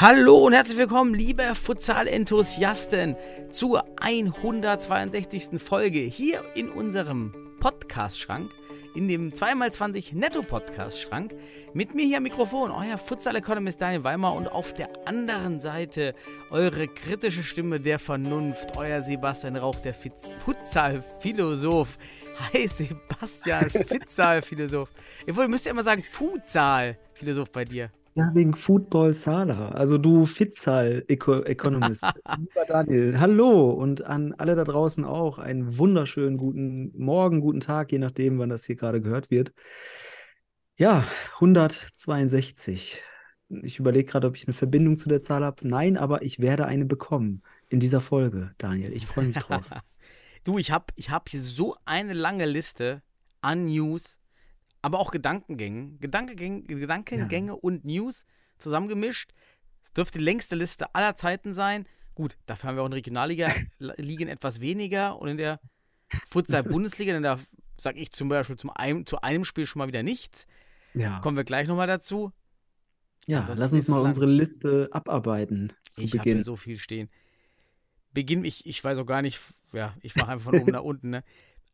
Hallo und herzlich willkommen, liebe Futsal-Enthusiasten, zur 162. Folge hier in unserem Podcast-Schrank, in dem 2x20 Netto-Podcast-Schrank. Mit mir hier am Mikrofon, euer Futsal-Economist Daniel Weimer und auf der anderen Seite eure kritische Stimme der Vernunft, euer Sebastian Rauch, der Futsal-Philosoph. Hi Sebastian, Futsal-Philosoph. Ihr müsst ja immer sagen Futsal-Philosoph bei dir. Ja, wegen Football Sala. Also du Fitzal-Economist. Lieber Daniel, hallo und an alle da draußen auch einen wunderschönen guten Morgen, guten Tag, je nachdem, wann das hier gerade gehört wird. Ja, 162. Ich überlege gerade, ob ich eine Verbindung zu der Zahl habe. Nein, aber ich werde eine bekommen in dieser Folge, Daniel. Ich freue mich drauf. Du, ich habe ich hab hier so eine lange Liste an News, aber auch Gedankengängen, Gedankengänge, Gedankengänge und News zusammengemischt. Es dürfte die längste Liste aller Zeiten sein. Gut, dafür haben wir auch in der Regionalliga liegen etwas weniger und in der Futsal-Bundesliga, denn da sage ich zum Beispiel zum einem, zu einem Spiel schon mal wieder nichts. Ja, Kommen wir gleich nochmal dazu. ja, ansonsten lass uns mal lang. unsere Liste abarbeiten zu Ich habe so viel stehen. Beginn, ich, ich weiß auch gar nicht, ja, ich mache einfach von oben nach unten. Ne?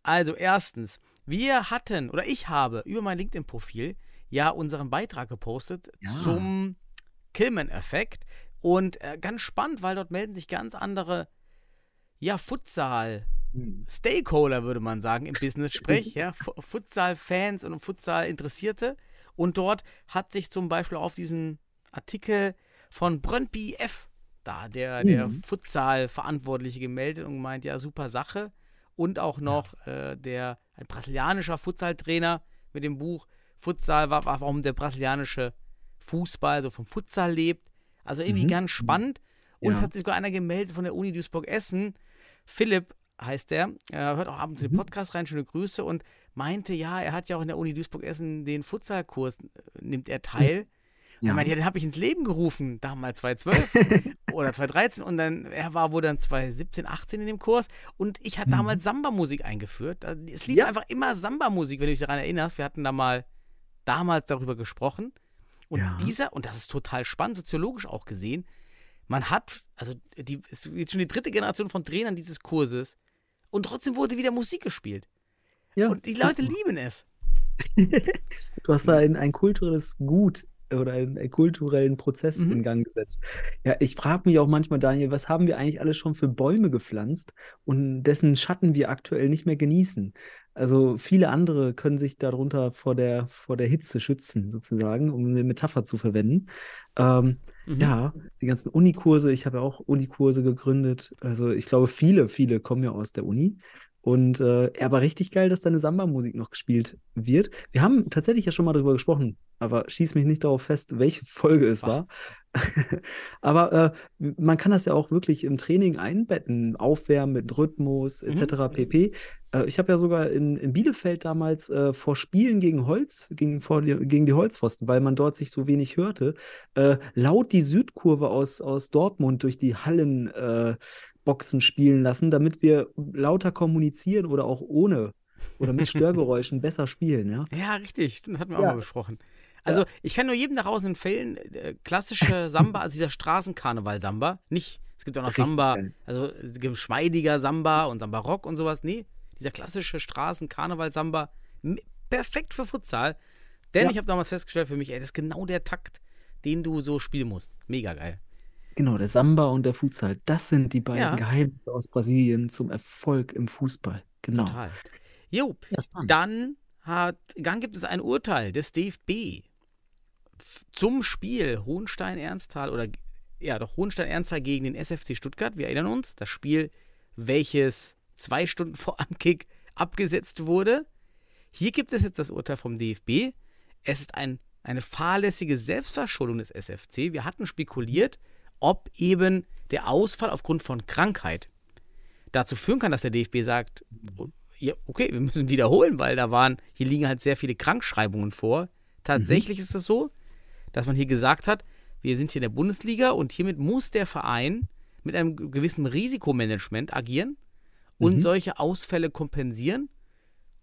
Also, erstens, wir hatten, oder ich habe über mein LinkedIn-Profil ja unseren Beitrag gepostet Ja. zum Killman-Effekt. Und äh, ganz spannend, weil dort melden sich ganz andere, ja, Futsal- Hm. Stakeholder, würde man sagen, im Business-Sprech, ja, Fu- Futsal-Fans und Futsal-Interessierte. Und dort hat sich zum Beispiel auf diesen Artikel von Brøndby F. da der, der Mhm. Futsal-Verantwortliche gemeldet und gemeint, ja, super Sache. Und auch noch äh, der, ein brasilianischer Futsal-Trainer mit dem Buch Futsal, wa- wa- warum der brasilianische Fußball so vom Futsal lebt. Also irgendwie Mhm. ganz spannend. Und es Ja. hat sich sogar einer gemeldet von der Uni Duisburg-Essen. Philipp heißt der, er hört auch abends in den Mhm. Podcast rein, schöne Grüße und meinte, ja, er hat ja auch in der Uni Duisburg-Essen den Futsalkurs, äh, nimmt er teil. Und Ja. er meinte, ja, den habe ich ins Leben gerufen, damals 2012 oder 2013 und dann, er war wohl dann 2017, 18 in dem Kurs und ich hatte Mhm. damals Samba-Musik eingeführt. Es lief Ja. einfach immer Samba-Musik, wenn du dich daran erinnerst. Wir hatten da mal damals darüber gesprochen. Und Ja. dieser, und das ist total spannend, soziologisch auch gesehen, man hat, also die, es ist jetzt schon die dritte Generation von Trainern dieses Kurses und trotzdem wurde wieder Musik gespielt. Ja, Und die Leute lieben es. Du hast da ein, ein kulturelles Gut oder einen, einen kulturellen Prozess Mhm. in Gang gesetzt. Ja, ich frage mich auch manchmal, Daniel, was haben wir eigentlich alles schon für Bäume gepflanzt und dessen Schatten wir aktuell nicht mehr genießen? Also viele andere können sich darunter vor der, vor der Hitze schützen, sozusagen, um eine Metapher zu verwenden. Ähm, Mhm. ja, die ganzen Unikurse, ich habe ja auch Unikurse gegründet. Also ich glaube, viele, viele kommen ja aus der Uni. Und äh, aber richtig geil, dass deine Samba-Musik noch gespielt wird. Wir haben tatsächlich ja schon mal darüber gesprochen, aber schieß mich nicht darauf fest, welche Folge es Ach. war. aber äh, man kann das ja auch wirklich im Training einbetten, aufwärmen mit Rhythmus etc. pp. Äh, ich habe ja sogar in, in Bielefeld damals äh, vor Spielen gegen Holz, gegen, vor die, gegen die Holzpfosten, weil man dort sich so wenig hörte, äh, laut die Südkurve aus, aus Dortmund durch die Hallen äh, Boxen spielen lassen, damit wir lauter kommunizieren oder auch ohne oder mit Störgeräuschen besser spielen, ja. Ja, richtig, stimmt, das hatten wir auch Ja. mal besprochen. Also, ich kann nur jedem nach Hause empfehlen, äh, klassische Samba, also dieser Straßenkarneval-Samba, nicht, es gibt auch noch Richtig Samba, also geschmeidiger Samba und Samba Rock und sowas, nee, dieser klassische Straßenkarneval-Samba, perfekt für Futsal, denn Ja. ich habe damals festgestellt für mich, ey, das ist genau der Takt, den du so spielen musst. Mega geil. Genau, der Samba und der Futsal, das sind die beiden Ja. Geheimnisse aus Brasilien zum Erfolg im Fußball. Genau. Total. Jo, Ja. Dann hat, dann gibt es ein Urteil des DFB zum Spiel Hohenstein-Ernsthal oder ja, doch Hohenstein-Ernsthal gegen den SFC Stuttgart. Wir erinnern uns, das Spiel, welches zwei Stunden vor Ankick abgesetzt wurde. Hier gibt es jetzt das Urteil vom DFB. Es ist ein, eine fahrlässige Selbstverschuldung des SFC. Wir hatten spekuliert, ob eben der Ausfall aufgrund von Krankheit dazu führen kann, dass der DFB sagt, ja, okay, wir müssen wiederholen, weil da waren, hier liegen halt sehr viele Krankschreibungen vor. Tatsächlich ist es so, dass man hier gesagt hat, wir sind hier in der Bundesliga und hiermit muss der Verein mit einem gewissen Risikomanagement agieren und Mhm. solche Ausfälle kompensieren.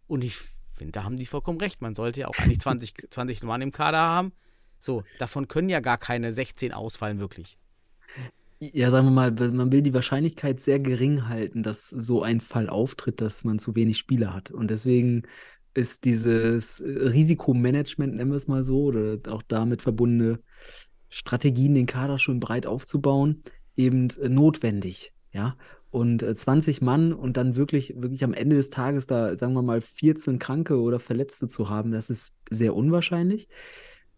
Und ich finde, da haben die vollkommen recht. Man sollte ja auch eigentlich 20, 20 Mann im Kader haben. So, davon können ja gar keine 16 ausfallen, wirklich. Ja, sagen wir mal, man will die Wahrscheinlichkeit sehr gering halten, dass so ein Fall auftritt, dass man zu wenig Spieler hat. Und deswegen ist dieses äh, Risikomanagement, nennen wir es mal so, oder auch damit verbundene Strategien, den Kader schon breit aufzubauen, eben äh, notwendig. Ja. Und äh, 20 Mann und dann wirklich, wirklich am Ende des Tages da, sagen wir mal, 14 Kranke oder Verletzte zu haben, das ist sehr unwahrscheinlich.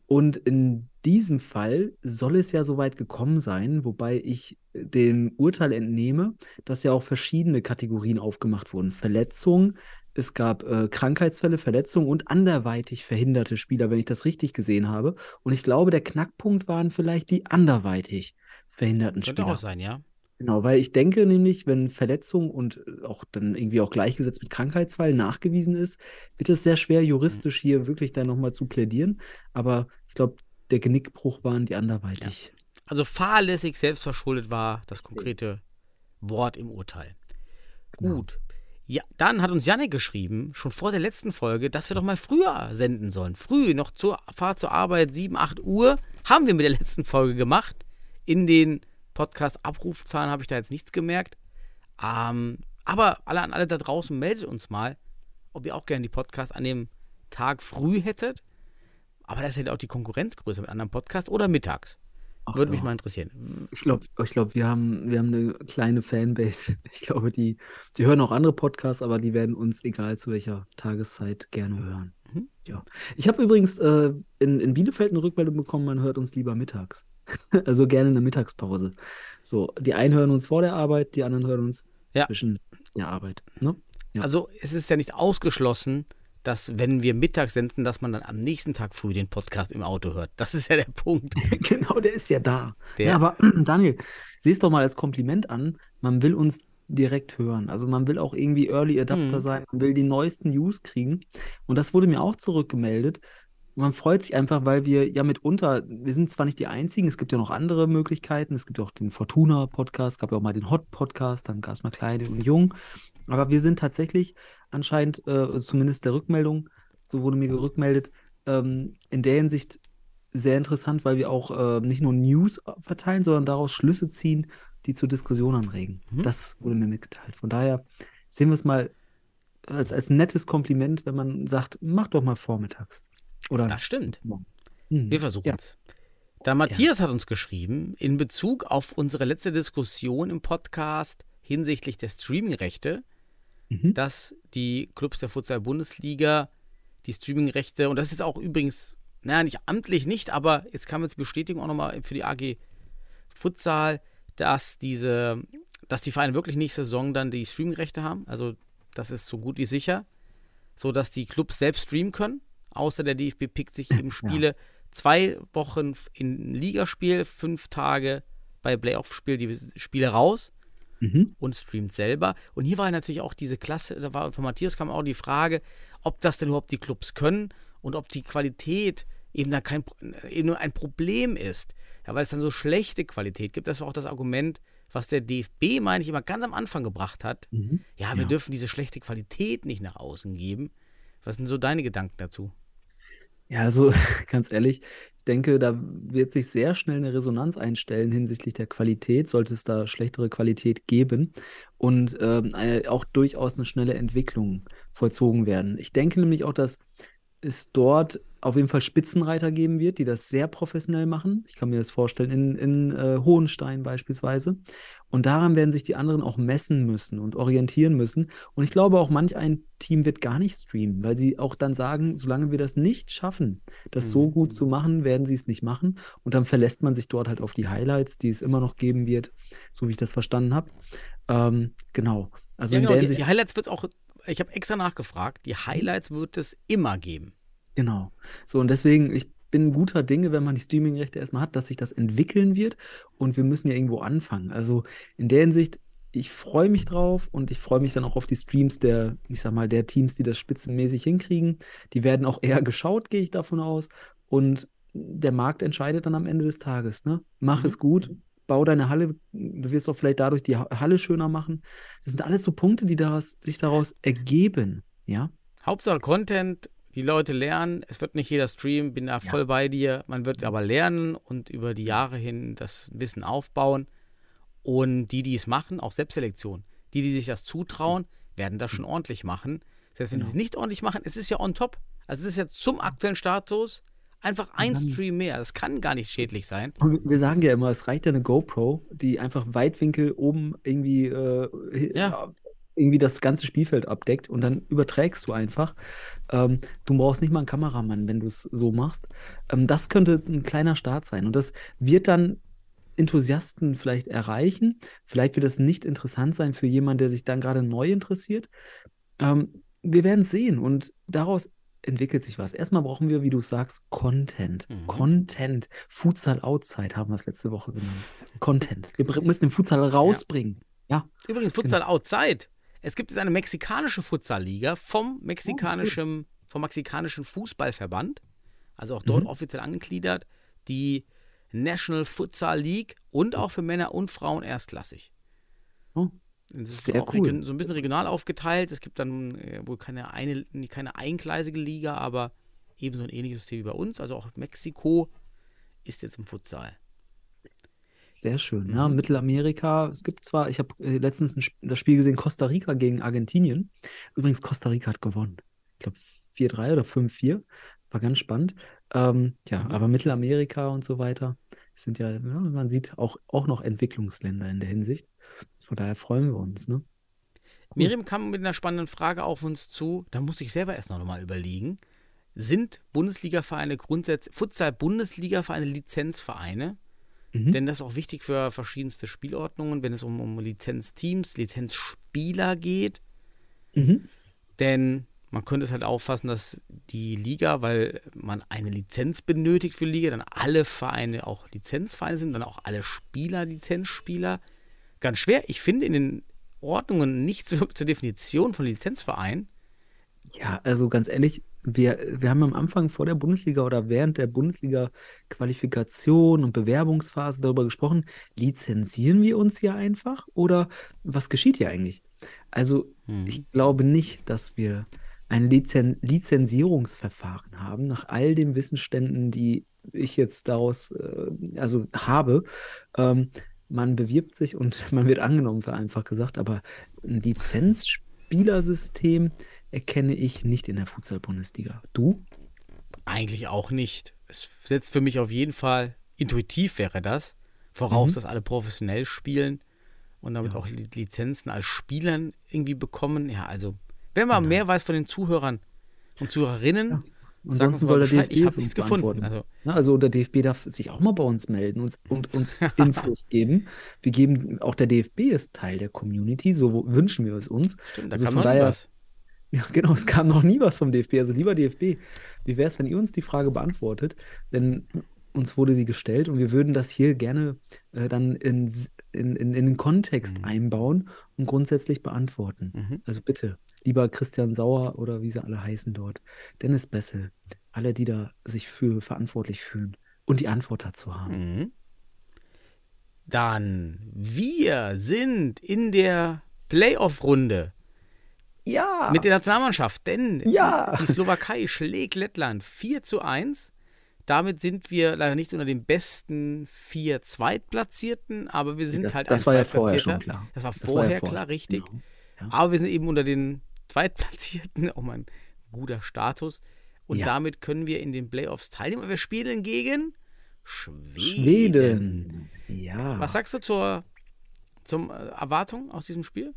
Und in diesem Fall soll es ja so weit gekommen sein, wobei ich dem Urteil entnehme, dass ja auch verschiedene Kategorien aufgemacht wurden. Verletzungen, es gab äh, Krankheitsfälle, Verletzungen und anderweitig verhinderte Spieler, wenn ich das richtig gesehen habe. Und ich glaube, der Knackpunkt waren vielleicht die anderweitig verhinderten Könnte Spieler. auch sein, ja. Genau, weil ich denke nämlich, wenn Verletzung und äh, auch dann irgendwie auch gleichgesetzt mit Krankheitsfall nachgewiesen ist, wird es sehr schwer, juristisch hier wirklich dann nochmal zu plädieren. Aber ich glaube, der Genickbruch waren die anderweitig. Also fahrlässig selbstverschuldet war das konkrete Wort im Urteil. Genau. Gut. Ja, dann hat uns Janik geschrieben, schon vor der letzten Folge, dass wir doch mal früher senden sollen. Früh, noch zur Fahrt zur Arbeit, 7, 8 Uhr. Haben wir mit der letzten Folge gemacht. In den Podcast-Abrufzahlen habe ich da jetzt nichts gemerkt. Ähm, aber alle an alle da draußen, meldet uns mal, ob ihr auch gerne die Podcasts an dem Tag früh hättet. Aber das ist halt auch die Konkurrenzgröße mit anderen Podcasts oder mittags. Ach Würde mich ja. mal interessieren. Ich glaube, ich glaub, wir, haben, wir haben eine kleine Fanbase. Ich glaube, die, die hören auch andere Podcasts, aber die werden uns, egal zu welcher Tageszeit, gerne hören. Mhm. Ja. Ich habe übrigens äh, in, in Bielefeld eine Rückmeldung bekommen, man hört uns lieber mittags. also gerne in der Mittagspause. So, die einen hören uns vor der Arbeit, die anderen hören uns Ja. zwischen der Arbeit. Ne? Ja. Also es ist ja nicht ausgeschlossen, dass wenn wir mittags senden, dass man dann am nächsten Tag früh den Podcast im Auto hört. Das ist ja der Punkt. genau, der ist ja da. Der- Ja, aber Daniel, sieh es doch mal als Kompliment an. Man will uns direkt hören. Also man will auch irgendwie Early Adapter Mhm. sein, man will die neuesten News kriegen. Und das wurde mir auch zurückgemeldet. Man freut sich einfach, weil wir ja mitunter, wir sind zwar nicht die einzigen, es gibt ja noch andere Möglichkeiten. Es gibt ja auch den Fortuna-Podcast, gab ja auch mal den Hot-Podcast, dann gab es mal Kleine und Jung. Aber wir sind tatsächlich anscheinend, äh, zumindest der Rückmeldung, so wurde mir gerückmeldet, ähm, in der Hinsicht sehr interessant, weil wir auch äh, nicht nur News verteilen, sondern daraus Schlüsse ziehen, die zur Diskussion anregen. Mhm. Das wurde mir mitgeteilt. Von daher sehen wir es mal als, als nettes Kompliment, wenn man sagt, mach doch mal vormittags. Oder Das stimmt. Mhm. Wir versuchen Ja. es. Da Matthias hat uns geschrieben, in Bezug auf unsere letzte Diskussion im Podcast hinsichtlich der Streamingrechte, Mhm. dass die Clubs der Futsal-Bundesliga die Streamingrechte, und das ist auch übrigens, naja, nicht amtlich nicht, aber jetzt kam jetzt die Bestätigung auch nochmal für die AG Futsal, dass diese, dass die Vereine wirklich nächste Saison dann die Streamingrechte haben. Also das ist so gut wie sicher, so dass die Clubs selbst streamen können. Außer der DFB pickt sich eben Spiele zwei Wochen in Ligaspiel, fünf Tage bei Playoff-Spiel die Spiele raus Mhm. und streamt selber. Und hier war natürlich auch diese Klasse, da war von Matthias kam auch die Frage, ob das denn überhaupt die Clubs können und ob die Qualität eben da kein eben nur ein Problem ist. Ja, weil es dann so schlechte Qualität gibt. Das war auch das Argument, was der DFB, meine ich, immer ganz am Anfang gebracht hat. Mhm. Ja, wir Ja. dürfen diese schlechte Qualität nicht nach außen geben. Was sind so deine Gedanken dazu? Ja, also ganz ehrlich, ich denke, da wird sich sehr schnell eine Resonanz einstellen hinsichtlich der Qualität, sollte es da schlechtere Qualität geben und ähm, äh, auch durchaus eine schnelle Entwicklung vollzogen werden. Ich denke nämlich auch, dass es dort auf jeden Fall Spitzenreiter geben wird, die das sehr professionell machen. Ich kann mir das vorstellen, in, in äh, Hohenstein beispielsweise. Und daran werden sich die anderen auch messen müssen und orientieren müssen. Und ich glaube auch, manch ein Team wird gar nicht streamen, weil sie auch dann sagen, solange wir das nicht schaffen, das so Mhm. gut zu machen, werden sie es nicht machen. Und dann verlässt man sich dort halt auf die Highlights, die es immer noch geben wird, so wie ich das verstanden habe. Ähm, genau. Also Ja, genau, die, die Highlights wird auch, ich habe extra nachgefragt, die Highlights wird es immer geben. Genau. So, und deswegen, ich bin guter Dinge, wenn man die Streaming-Rechte erstmal hat, dass sich das entwickeln wird und wir müssen ja irgendwo anfangen. Also in der Hinsicht, ich freue mich drauf und ich freue mich dann auch auf die Streams der, ich sag mal, der Teams, die das spitzenmäßig hinkriegen. Die werden auch eher geschaut, gehe ich davon aus. Und der Markt entscheidet dann am Ende des Tages. Ne? Mach Mhm. es gut, bau deine Halle, du wirst auch vielleicht dadurch die Ha- Halle schöner machen. Das sind alles so Punkte, die daraus, sich daraus ergeben. Ja, Hauptsache Content, die Leute lernen. Es wird nicht jeder Stream, bin da voll bei dir. Man wird aber lernen und über die Jahre hin das Wissen aufbauen. Und die, die es machen, auch Selbstselektion. Die, die sich das zutrauen, werden das schon ordentlich machen. Das heißt, wenn Genau. sie es nicht ordentlich machen, es ist ja on top. Also es ist ja zum aktuellen Status einfach ein Stream mehr. Das kann gar nicht schädlich sein. Und wir- sagen ja immer, es reicht ja eine GoPro, die einfach Weitwinkel oben irgendwie, äh, Ja. Irgendwie das ganze Spielfeld abdeckt und dann überträgst du einfach. Ähm, du brauchst nicht mal einen Kameramann, wenn du es so machst. Ähm, das könnte ein kleiner Start sein und das wird dann Enthusiasten vielleicht erreichen. Vielleicht wird das nicht interessant sein für jemanden, der sich dann gerade neu interessiert. Ähm, wir werden sehen und daraus entwickelt sich was. Erstmal brauchen wir, wie du sagst, Content. Mhm. Content. Futsal Outside haben wir es letzte Woche genannt. Content. Wir müssen den Futsal rausbringen. Ja. Übrigens, Futsal Outside. Es gibt jetzt eine mexikanische Futsal-Liga vom mexikanischen, vom mexikanischen Fußballverband, also auch dort Mhm. offiziell angegliedert, die National Futsal League und auch für Männer und Frauen erstklassig. Oh, Das ist Sehr auch cool. so ein bisschen regional aufgeteilt. Es gibt dann äh, wohl keine, eine, keine eingleisige Liga, aber ebenso ein ähnliches System wie bei uns. Also auch Mexiko ist jetzt im Futsal. Sehr schön. Ja, Mhm. Mittelamerika. Es gibt zwar, ich habe äh, letztens ein, das Spiel gesehen, Costa Rica gegen Argentinien. Übrigens, Costa Rica hat gewonnen. Ich glaube 4-3 oder 5-4. War ganz spannend. Ähm, ja, Mhm. aber Mittelamerika und so weiter sind ja, ja, man sieht auch, auch noch Entwicklungsländer in der Hinsicht. Von daher freuen wir uns. Ne? Miriam kam mit einer spannenden Frage auf uns zu. Da muss ich selber erst noch mal überlegen. Sind Bundesligavereine grundsätzlich, Futsal-Bundesligavereine Lizenzvereine? Mhm. Denn das ist auch wichtig für verschiedenste Spielordnungen, wenn es um, um Lizenzteams, Lizenzspieler geht. Mhm. Denn man könnte es halt auffassen, dass die Liga, weil man eine Lizenz benötigt für die Liga, dann alle Vereine auch Lizenzvereine sind, dann auch alle Spieler Lizenzspieler. Ganz schwer. Ich finde in den Ordnungen nichts wirklich zur Definition von Lizenzverein. Ja, also ganz ehrlich, wir, wir haben am Anfang vor der Bundesliga oder während der Bundesliga-Qualifikation und Bewerbungsphase darüber gesprochen, lizenzieren wir uns hier einfach oder was geschieht hier eigentlich? Also Mhm. ich glaube nicht, dass wir ein Lizen Lizenzierungsverfahren haben, nach all den Wissensständen, die ich jetzt daraus äh, also habe. Ähm, man bewirbt sich und man wird angenommen, vereinfacht gesagt, aber ein Lizenzspielersystem erkenne ich nicht in der Futsal-Bundesliga. Du? Eigentlich auch nicht. Es setzt für mich auf jeden Fall, intuitiv wäre das, voraus, Mhm. dass alle professionell spielen und damit Ja. auch Li- Lizenzen als Spielern irgendwie bekommen. Ja, also, wenn man Genau. mehr weiß von den Zuhörern und Zuhörerinnen, Ja. uns Ansonsten soll der. DFB Ich uns nichts gefunden. Also, also der DFB darf sich auch mal bei uns melden und, und uns Infos geben. Wir geben, auch der DFB ist Teil der Community, so wünschen wir es uns. stimmt, da Also noch nie daher- was. Ja, genau, es kam noch nie was vom DFB. Also lieber DFB, wie wäre es, wenn ihr uns die Frage beantwortet? Denn uns wurde sie gestellt und wir würden das hier gerne äh, dann in, in, in, in den Kontext Mhm. einbauen und grundsätzlich beantworten. Mhm. Also bitte, lieber Christian Sauer oder wie sie alle heißen dort, Dennis Bessel, alle, die da sich für verantwortlich fühlen und die Antwort dazu haben. Mhm. Dann, wir sind in der Playoff-Runde Ja! mit der Nationalmannschaft, denn Ja! die Slowakei schlägt Lettland 4 zu 1. Damit sind wir leider nicht unter den besten vier Zweitplatzierten, aber wir sind das, halt das ein war ja vorher schon klar. Das war Das war vorher ja vorher, klar, richtig. genau. Ja. Aber wir sind eben unter den Zweitplatzierten, auch mal ein guter Status. Und Ja. damit können wir in den Playoffs teilnehmen. Und wir spielen gegen Schweden. Schweden. Ja. Was sagst du zur, zum äh, Erwartung aus diesem Spiel?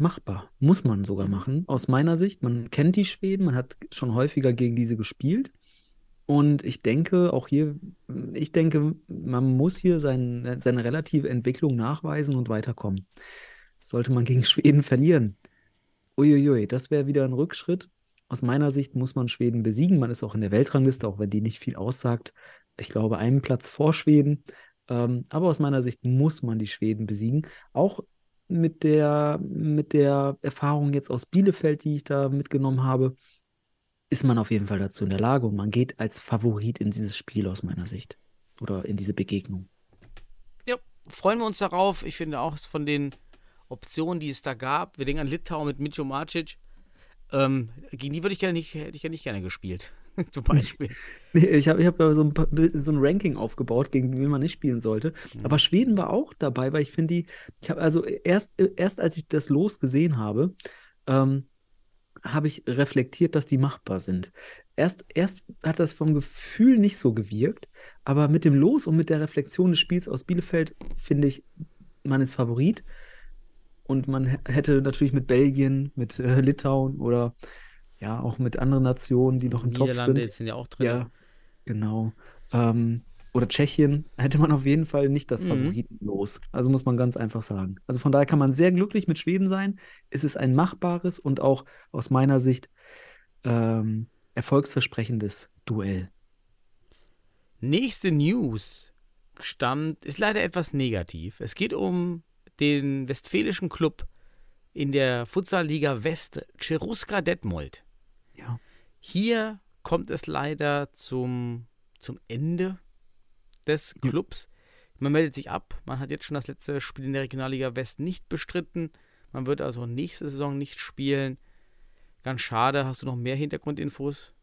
Machbar. Muss man sogar Mhm. machen. Aus meiner Sicht, man kennt die Schweden, man hat schon häufiger gegen diese gespielt. Und ich denke, auch hier, ich denke, man muss hier sein, seine relative Entwicklung nachweisen und weiterkommen. Sollte man gegen Schweden verlieren, uiuiui, das wäre wieder ein Rückschritt. Aus meiner Sicht muss man Schweden besiegen. Man ist auch in der Weltrangliste, auch wenn die nicht viel aussagt. Ich glaube, einen Platz vor Schweden. Ähm, aber aus meiner Sicht muss man die Schweden besiegen. Auch mit der, mit der Erfahrung jetzt aus Bielefeld, die ich da mitgenommen habe, ist man auf jeden Fall dazu in der Lage und man geht als Favorit in dieses Spiel aus meiner Sicht oder in diese Begegnung. Ja, freuen wir uns darauf. Ich finde auch von den Optionen, die es da gab, wir denken an Litauen mit Mitjo Marcic, ähm, gegen die würde ich gerne nicht, hätte ich ja nicht gerne gespielt. Zum Beispiel. Nee, ich habe ich hab so, ein, so ein Ranking aufgebaut, gegen wen man nicht spielen sollte. Mhm. Aber Schweden war auch dabei, weil ich finde die, ich habe also erst, erst als ich das Los gesehen habe, ähm, habe ich reflektiert, dass die machbar sind. Erst, erst hat das vom Gefühl nicht so gewirkt, aber mit dem Los und mit der Reflexion des Spiels aus Bielefeld finde ich, man ist Favorit. Und man hätte natürlich mit Belgien, mit äh, Litauen oder ja auch mit anderen Nationen, die noch im Topf Niederlande sind. sind ja auch drin. Ja, genau. Ähm, oder Tschechien hätte man auf jeden Fall nicht das Mhm. Favoritenlos. Also muss man ganz einfach sagen. Also von daher kann man sehr glücklich mit Schweden sein. Es ist ein machbares und auch aus meiner Sicht ähm, erfolgsversprechendes Duell. Nächste News stammt, ist leider etwas negativ. Es geht um den westfälischen Club in der Futsalliga West, Cheruska Detmold. Ja. Hier kommt es leider zum, zum Ende des Ja. Clubs. Man meldet sich ab. Man hat jetzt schon das letzte Spiel in der Regionalliga West nicht bestritten. Man wird also nächste Saison nicht spielen. Ganz schade. Hast du noch mehr Hintergrundinfos?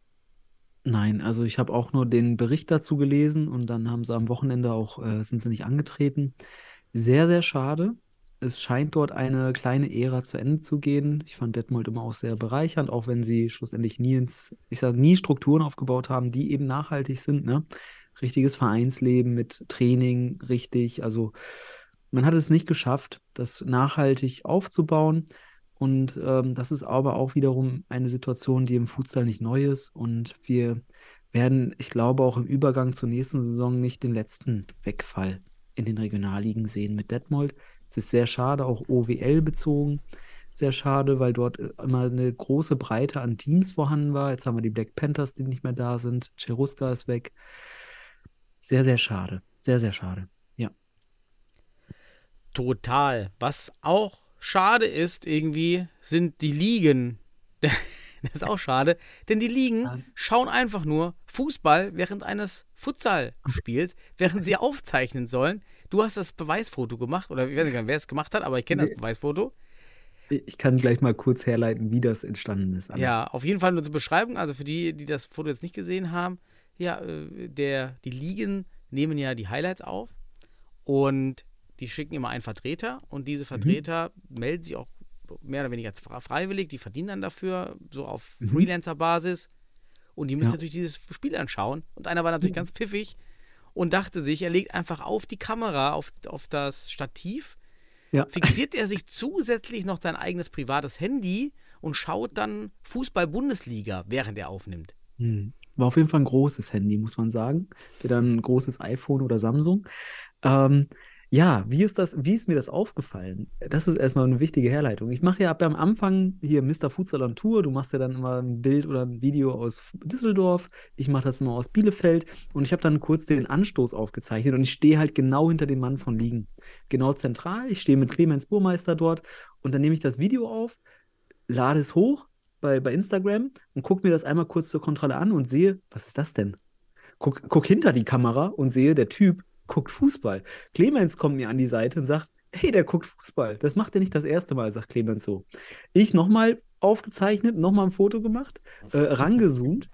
Nein, also ich habe auch nur den Bericht dazu gelesen und dann haben sie am Wochenende auch, äh, sind sie nicht angetreten. Sehr, sehr schade. Es scheint dort eine kleine Ära zu Ende zu gehen. Ich fand Detmold immer auch sehr bereichernd, auch wenn sie schlussendlich nie ins, ich sage nie Strukturen aufgebaut haben, die eben nachhaltig sind, ne? Richtiges Vereinsleben mit Training, richtig. Also man hat es nicht geschafft, das nachhaltig aufzubauen. Und ähm, das ist aber auch wiederum eine Situation, die im Futsal nicht neu ist. Und wir werden, ich glaube, auch im Übergang zur nächsten Saison nicht den letzten Wegfall in den Regionalligen sehen mit Detmold. Es ist sehr schade, auch OWL bezogen. Sehr schade, weil dort äh, immer eine große Breite an Teams vorhanden war. Jetzt haben wir die Black Panthers, die nicht mehr da sind. Cheruska ist weg. Sehr, sehr schade. Sehr, sehr schade. Ja. Total. Was auch schade ist, irgendwie, sind die Ligen. das ist auch schade, denn die Ligen schauen einfach nur Fußball während eines Futsalspiels, während sie aufzeichnen sollen. Du hast das Beweisfoto gemacht, oder ich weiß nicht, wer es gemacht hat, aber ich kenne das Nee. Beweisfoto. Ich kann gleich mal kurz herleiten, wie das entstanden ist. alles. Ja, auf jeden Fall nur zur Beschreibung, also für die, die das Foto jetzt nicht gesehen haben, ja, äh, der, die Ligen nehmen ja die Highlights auf und die schicken immer einen Vertreter und Mhm. diese Vertreter melden sich auch mehr oder weniger fre- freiwillig, die verdienen dann dafür, so auf Mhm. Freelancer-Basis und die müssen Ja. natürlich dieses Spiel anschauen und einer war natürlich ganz pfiffig und dachte sich, er legt einfach auf die Kamera, auf, auf das Stativ, Ja. fixiert er sich zusätzlich noch sein eigenes privates Handy und schaut dann Fußball-Bundesliga, während er aufnimmt. Hm. War auf jeden Fall ein großes Handy, muss man sagen. Wieder ein großes iPhone oder Samsung. Ähm, ja, wie ist das, wie ist mir das aufgefallen? Das ist erstmal eine wichtige Herleitung. Ich mache ja ab am Anfang hier Mr. Futsal on Tour. Du machst ja dann immer ein Bild oder ein Video aus Düsseldorf. Ich mache das immer aus Bielefeld. Und ich habe dann kurz den Anstoß aufgezeichnet und ich stehe halt genau hinter dem Mann von Liegen. Genau zentral. Ich stehe mit Clemens Burmeister dort und dann nehme ich das Video auf, lade es hoch bei, bei Instagram und gucke mir das einmal kurz zur Kontrolle an und sehe, was ist das denn? Guck, guck hinter die Kamera und sehe, der Typ guckt Fußball. Clemens kommt mir an die Seite und sagt, hey, der guckt Fußball. Das macht er nicht das erste Mal, sagt Clemens so. Ich nochmal aufgezeichnet, nochmal ein Foto gemacht, äh, rangezoomt,